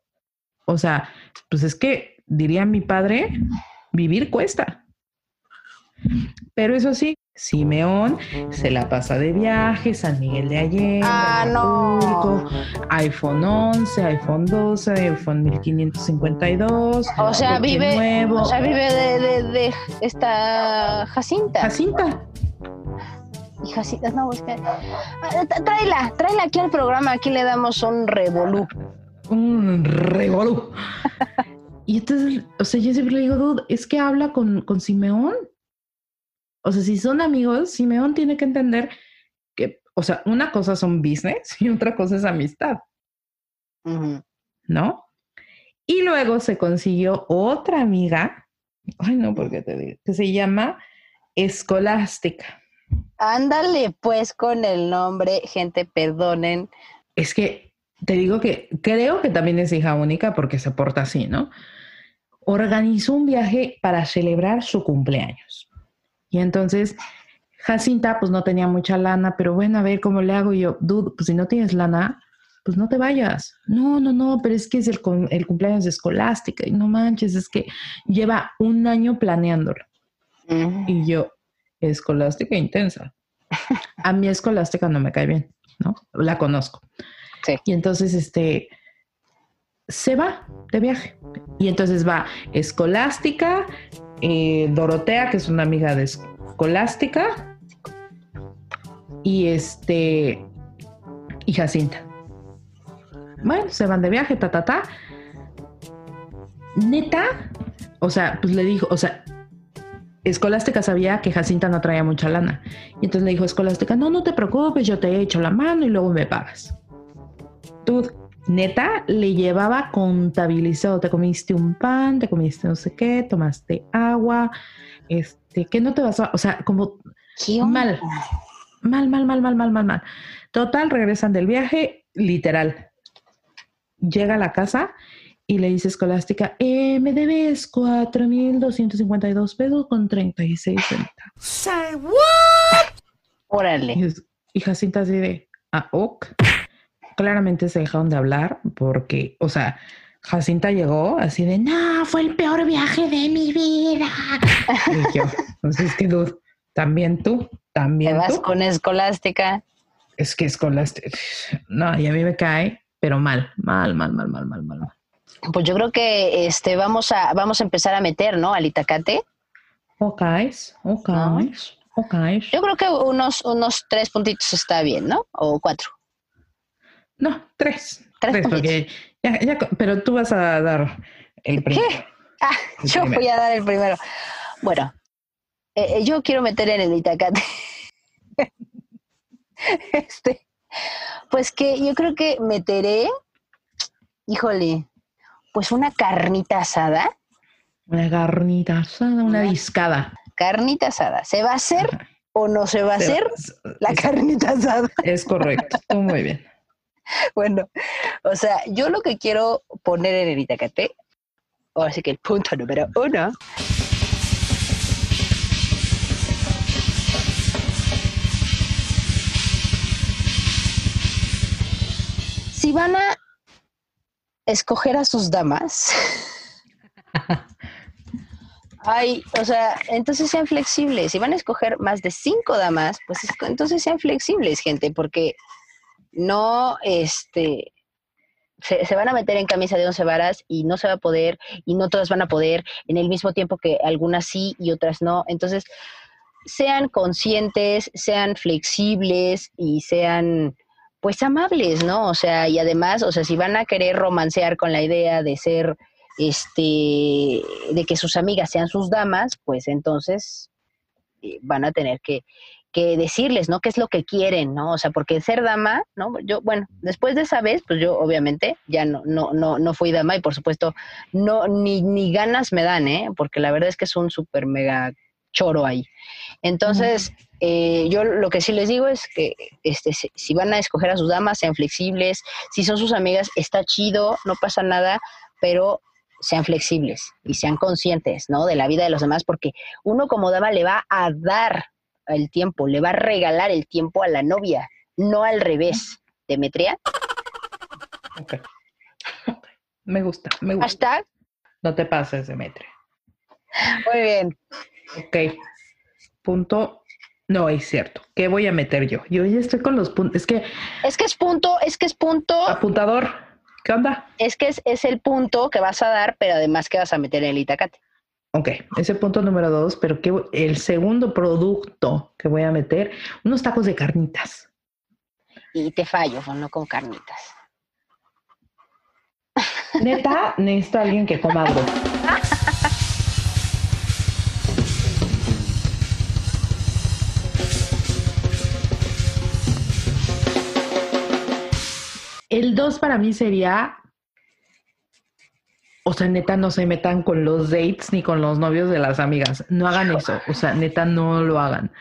O sea, pues es que, diría mi padre, vivir cuesta. Pero eso sí, Simeón se la pasa de viaje, San Miguel de Allende, Ah, no. IPhone 11, iPhone 12, iPhone 1552. O sea, vive, nuevo. o sea, vive de, de, de esta Jacinta. Jacinta. Y Jacinta, no, es que... Ah, Tráela, tráela aquí al programa, aquí le damos un revolú. un revolú. y entonces, o sea, yo siempre le digo, dude, es que habla con, con Simeón. O sea, si son amigos, Simeón tiene que entender que, o sea, una cosa son business y otra cosa es amistad. ¿no? Y luego se consiguió otra amiga, ay no, porque te digo, que se llama Escolástica. Ándale, pues, con el nombre, gente, perdonen. Es que te digo que creo que también es hija única porque se porta así, ¿no? Organizó un viaje para celebrar su cumpleaños. Y entonces Jacinta pues no tenía mucha lana, pero bueno, a ver cómo le hago Y yo, dude, pues si no tienes lana, pues no te vayas. No, no, no, pero es que es el, cum- el cumpleaños de Escolástica y no manches, es que lleva un año planeándolo. Ujú. Y yo, Escolástica intensa. A mí Escolástica no me cae bien, ¿no? La conozco. Sí. Y entonces, este, se va de viaje. Y entonces va Escolástica, eh, Dorotea, que es una amiga de Escolástica, y este, y Jacinta. Bueno, se van de viaje, ta, ta, ta. Neta, o sea, pues le dijo, o sea, Escolástica sabía que Jacinta no traía mucha lana. Y entonces le dijo a Escolástica, no, no te preocupes, yo te echo la mano y luego me pagas. Tú, neta, le llevaba contabilizado. Te comiste un pan, te comiste no sé qué, tomaste agua, este, que no te vas a, o sea, como mal, mal, mal, mal, mal, mal, mal, mal. Total, regresan del viaje, literal. Llega a la casa y le dice Escolástica, eh, me debes 4.252 pesos con 36 centavos. Órale. Y, es- y Jacinta así de, ah, ok. Claramente se dejaron de hablar porque, o sea, Jacinta llegó así de, no, fue el peor viaje de mi vida. y yo, entonces, que dude, también tú, Te también vas tú. con Escolástica. Es que Escolástica, no, y a mí me cae, pero mal, mal, mal, mal, mal, mal, mal. mal. Pues yo creo que este vamos a vamos a empezar a meter, ¿no? Al Itacate. Ok, ok, ¿No? ok. Yo creo que unos unos tres puntitos está bien, ¿no? O cuatro. No, tres. Tres Tres, porque ya, ya, pero tú vas a dar el primero. Ah, El yo primero. voy a dar el primero. Bueno, eh, eh, yo quiero meter en el Itacate. este, pues que yo creo que meteré, híjole, pues una carnita asada. Una carnita asada, una Una- discada. Carnita asada. ¿Se va a hacer o no se va a Se hacer la es- carnita asada? Es correcto, muy bien. Bueno, o sea, yo lo que quiero poner en el Itacate, ahora sí que el punto número uno, si van a escoger a sus damas, ay, o sea, entonces sean flexibles. Si van a escoger más de cinco damas, pues es- entonces sean flexibles, gente, porque no, este, se, van a meter en camisa de once varas y no se va a poder, y no todas van a poder, en el mismo tiempo que algunas sí y otras no. Entonces, sean conscientes, sean flexibles y sean pues amables, ¿no? O sea, y además, o sea, si van a querer romancear con la idea de ser, este, de que sus amigas sean sus damas, pues entonces eh, van a tener que, que decirles, ¿no? ¿Qué es lo que quieren, ¿no? O sea, porque ser dama, ¿no? Yo, bueno, después de esa vez, pues yo obviamente ya no, no, no, no fui dama y por supuesto, no, ni, ni ganas me dan, ¿eh? Porque la verdad es que es un súper mega choro ahí. Entonces, eh, yo lo que sí les digo es que este, si, si van a escoger a sus damas, sean flexibles. Si son sus amigas, está chido, no pasa nada, pero sean flexibles y sean conscientes, ¿no? De la vida de los demás, porque uno como dama le va a dar el tiempo, le va a regalar el tiempo a la novia, no al revés. Demetria. Me gusta, me gusta. hashtag, No te pases, Demetria. muy bien. Ok. Punto. No, es cierto. ¿Qué voy a meter yo? Yo ya estoy con los puntos. Es que, Es que es punto, es que es punto, apuntador, ¿qué onda? es que es, es el punto que vas a dar, pero además que vas a meter en el itacate. Ok, ese punto número dos, pero ¿qué voy- el segundo producto que voy a meter, unos tacos de carnitas. Y te fallo, no con carnitas. Neta, necesito a alguien que coma algo. El dos para mí sería, o sea, neta, no se metan con los dates ni con los novios de las amigas. No hagan eso, o sea, neta, no lo hagan.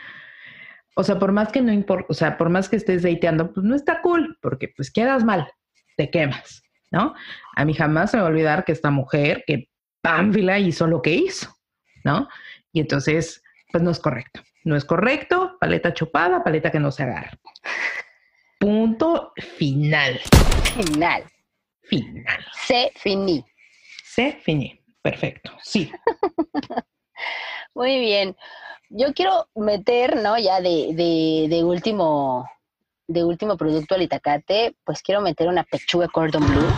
O sea, por más que no importa, o sea, por más que estés dateando, pues no está cool, porque pues quedas mal, te quemas, ¿no? A mí jamás se me va a olvidar que esta mujer, que Pánfila hizo lo que hizo, ¿no? Y entonces, pues no es correcto. No es correcto, paleta chupada, paleta que no se agarra. Punto final. Final. Final. Se finí. Se finí. Perfecto. Sí. Muy bien. Yo quiero meter, ¿no? Ya de, de, de último, de último producto al itacate, pues quiero meter una pechuga cordon bleu.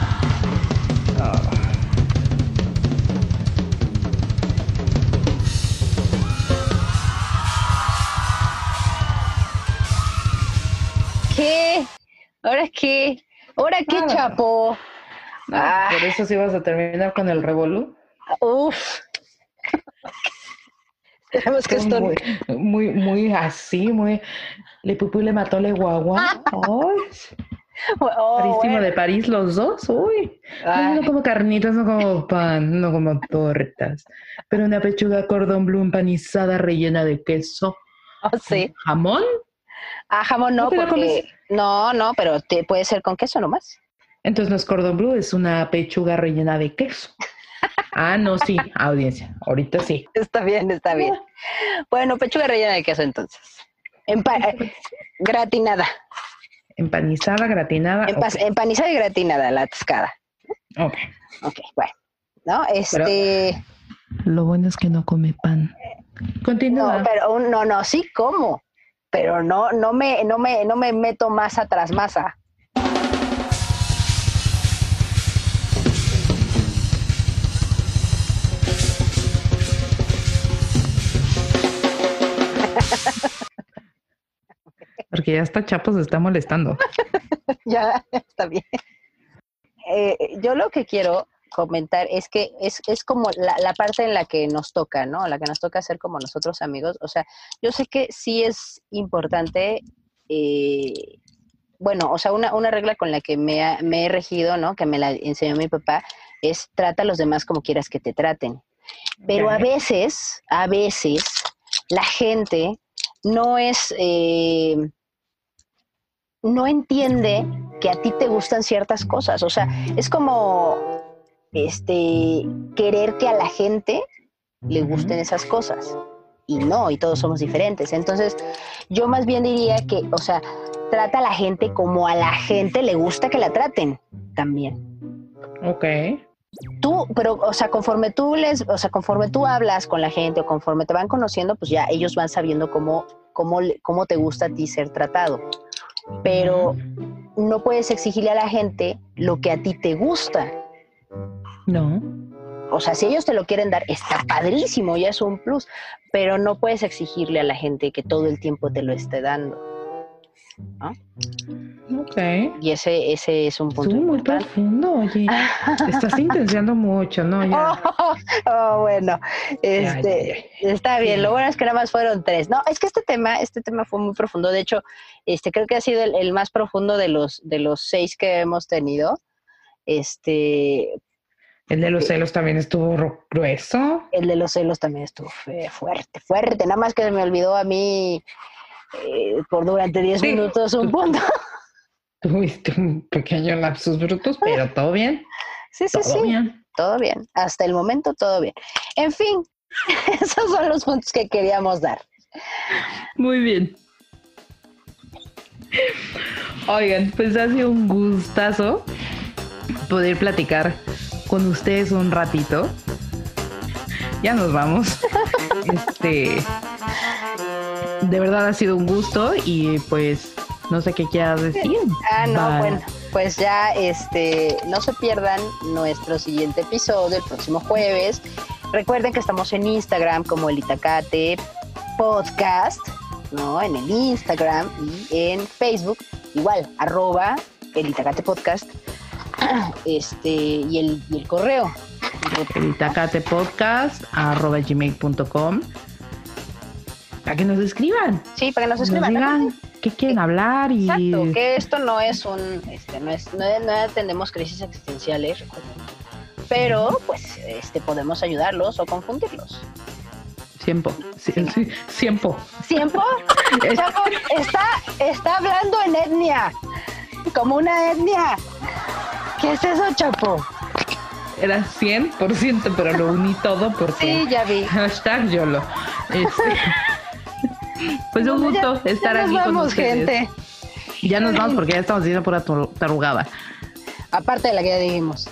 ¿Qué? ¿Ahora qué? ¿Ahora qué, Nada. chapo? Ah. Por eso sí vas a terminar con el revolú. Uf. Esperemos que esto... Muy, muy, muy así, muy. Le pupú le mató le guagua. Ay, Oh, bueno. de París los dos. Uy. Ay, no como carnitas, no como pan, no como tortas. Pero una pechuga cordón blue empanizada rellena de queso. Oh, sí. Jamón. Ah, jamón no, ¿No te la porque... No, no, pero te puede ser con queso nomás. Entonces no es cordón blue, es una pechuga rellena de queso. Ah, no, sí, audiencia. Ahorita sí. Está bien, está bien. Bueno, pechuga rellena de queso entonces. Empa- eh, gratinada. Empanizada, gratinada. Empa- Empanizada y gratinada, la atascada. ok, ok. Bueno. ¿No? Este... Lo bueno es que no come pan. Continúa. No, pero no, no, sí como. Pero no, no me, no me, no me meto masa tras masa. Porque ya está Chapo se está molestando. ya está bien. Eh, yo lo que quiero comentar es que es, es como la, la parte en la que nos toca, ¿no? La que nos toca hacer como nosotros amigos. O sea, yo sé que sí es importante, eh, bueno, o sea, una, una regla con la que me, ha- me he regido, ¿no? Que me la enseñó mi papá, es trata a los demás como quieras que te traten. Pero a veces, a veces, la gente no es, eh, no entiende que a ti te gustan ciertas cosas. O sea, es como este querer que a la gente le gusten esas cosas. Y no, y todos somos diferentes. Entonces, yo más bien diría que, o sea, trata a la gente como a la gente le gusta que la traten también Ok. tú, pero, o sea, conforme tú les, o sea, conforme tú hablas con la gente o conforme te van conociendo, pues ya ellos van sabiendo cómo, cómo, cómo te gusta a ti ser tratado. Pero no puedes exigirle a la gente lo que a ti te gusta. No. O sea, si ellos te lo quieren dar, está padrísimo, ya es un plus, pero no puedes exigirle a la gente que todo el tiempo te lo esté dando. ¿No? Ok. Y ese, ese es un punto Estuvo muy profundo, oye. Estás intenciando mucho, ¿no? Ya. Oh, oh, bueno, este, está bien. Lo bueno es que nada más fueron tres. No, es que este tema, este tema fue muy profundo. De hecho, este, creo que ha sido el, el más profundo de los, de los seis que hemos tenido. Este, El de los celos también estuvo grueso. el de los celos también estuvo fuerte, fuerte. Nada más que me olvidó a mí eh, por durante 10 Sí. minutos un punto. Tuviste un pequeño lapsus brutus, pero todo bien. Sí, sí, Todo sí. bien. Todo bien. Hasta el momento todo bien. En fin, esos son los puntos que queríamos dar. Muy bien. Oigan, pues ha sido un gustazo poder platicar con ustedes un ratito. Ya nos vamos. Este, de verdad ha sido un gusto y pues no sé qué quieras decir. Ah, no, Bye. bueno, pues ya este, no se pierdan nuestro siguiente episodio el próximo jueves. Recuerden que estamos en Instagram como el Itacate Podcast, ¿no? En el Instagram y en Facebook, igual, arroba el Itacate Podcast, este, y el, y el correo. el itacatepodcast arroba gmail.com para que nos escriban. Sí, para que nos Nos escriban. ¿no? digan qué quieren hablar y Exacto, que esto no es un, este, no es, no, no atendemos crisis existenciales. Pero, pues, este, podemos ayudarlos o confundirlos. Siempre. ¿Tiempo? Chapo, está, está hablando en etnia, como una etnia. ¿Qué es eso, Chapo? Era 100%, pero lo uní todo porque Sí, ya vi. hashtag YOLO. Este, pues un Bueno, ya- gusto estar ya aquí nos con vamos, ustedes. gente. Ya nos vamos porque ya estamos haciendo pura tar- tarugada. Aparte de la que ya dijimos.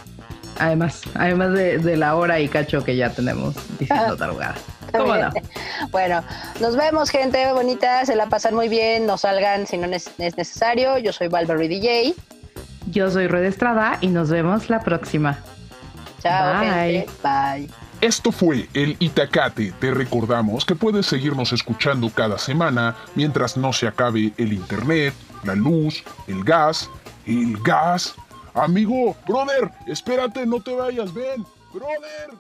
Además, además de, de la hora y cacho que ya tenemos diciendo tarugada. ¿Cómo no? Bueno, nos vemos, gente bonita. Se la pasan muy bien. No salgan si no es es necesario. Yo soy Valverde DJ. Yo soy Red Estrada y nos vemos la próxima. Chao, Bye. gente. Bye. Esto fue el Itacate. Te recordamos que puedes seguirnos escuchando cada semana mientras no se acabe el internet, la luz, el gas, el gas. Amigo, brother, espérate, no te vayas, ven. Brother.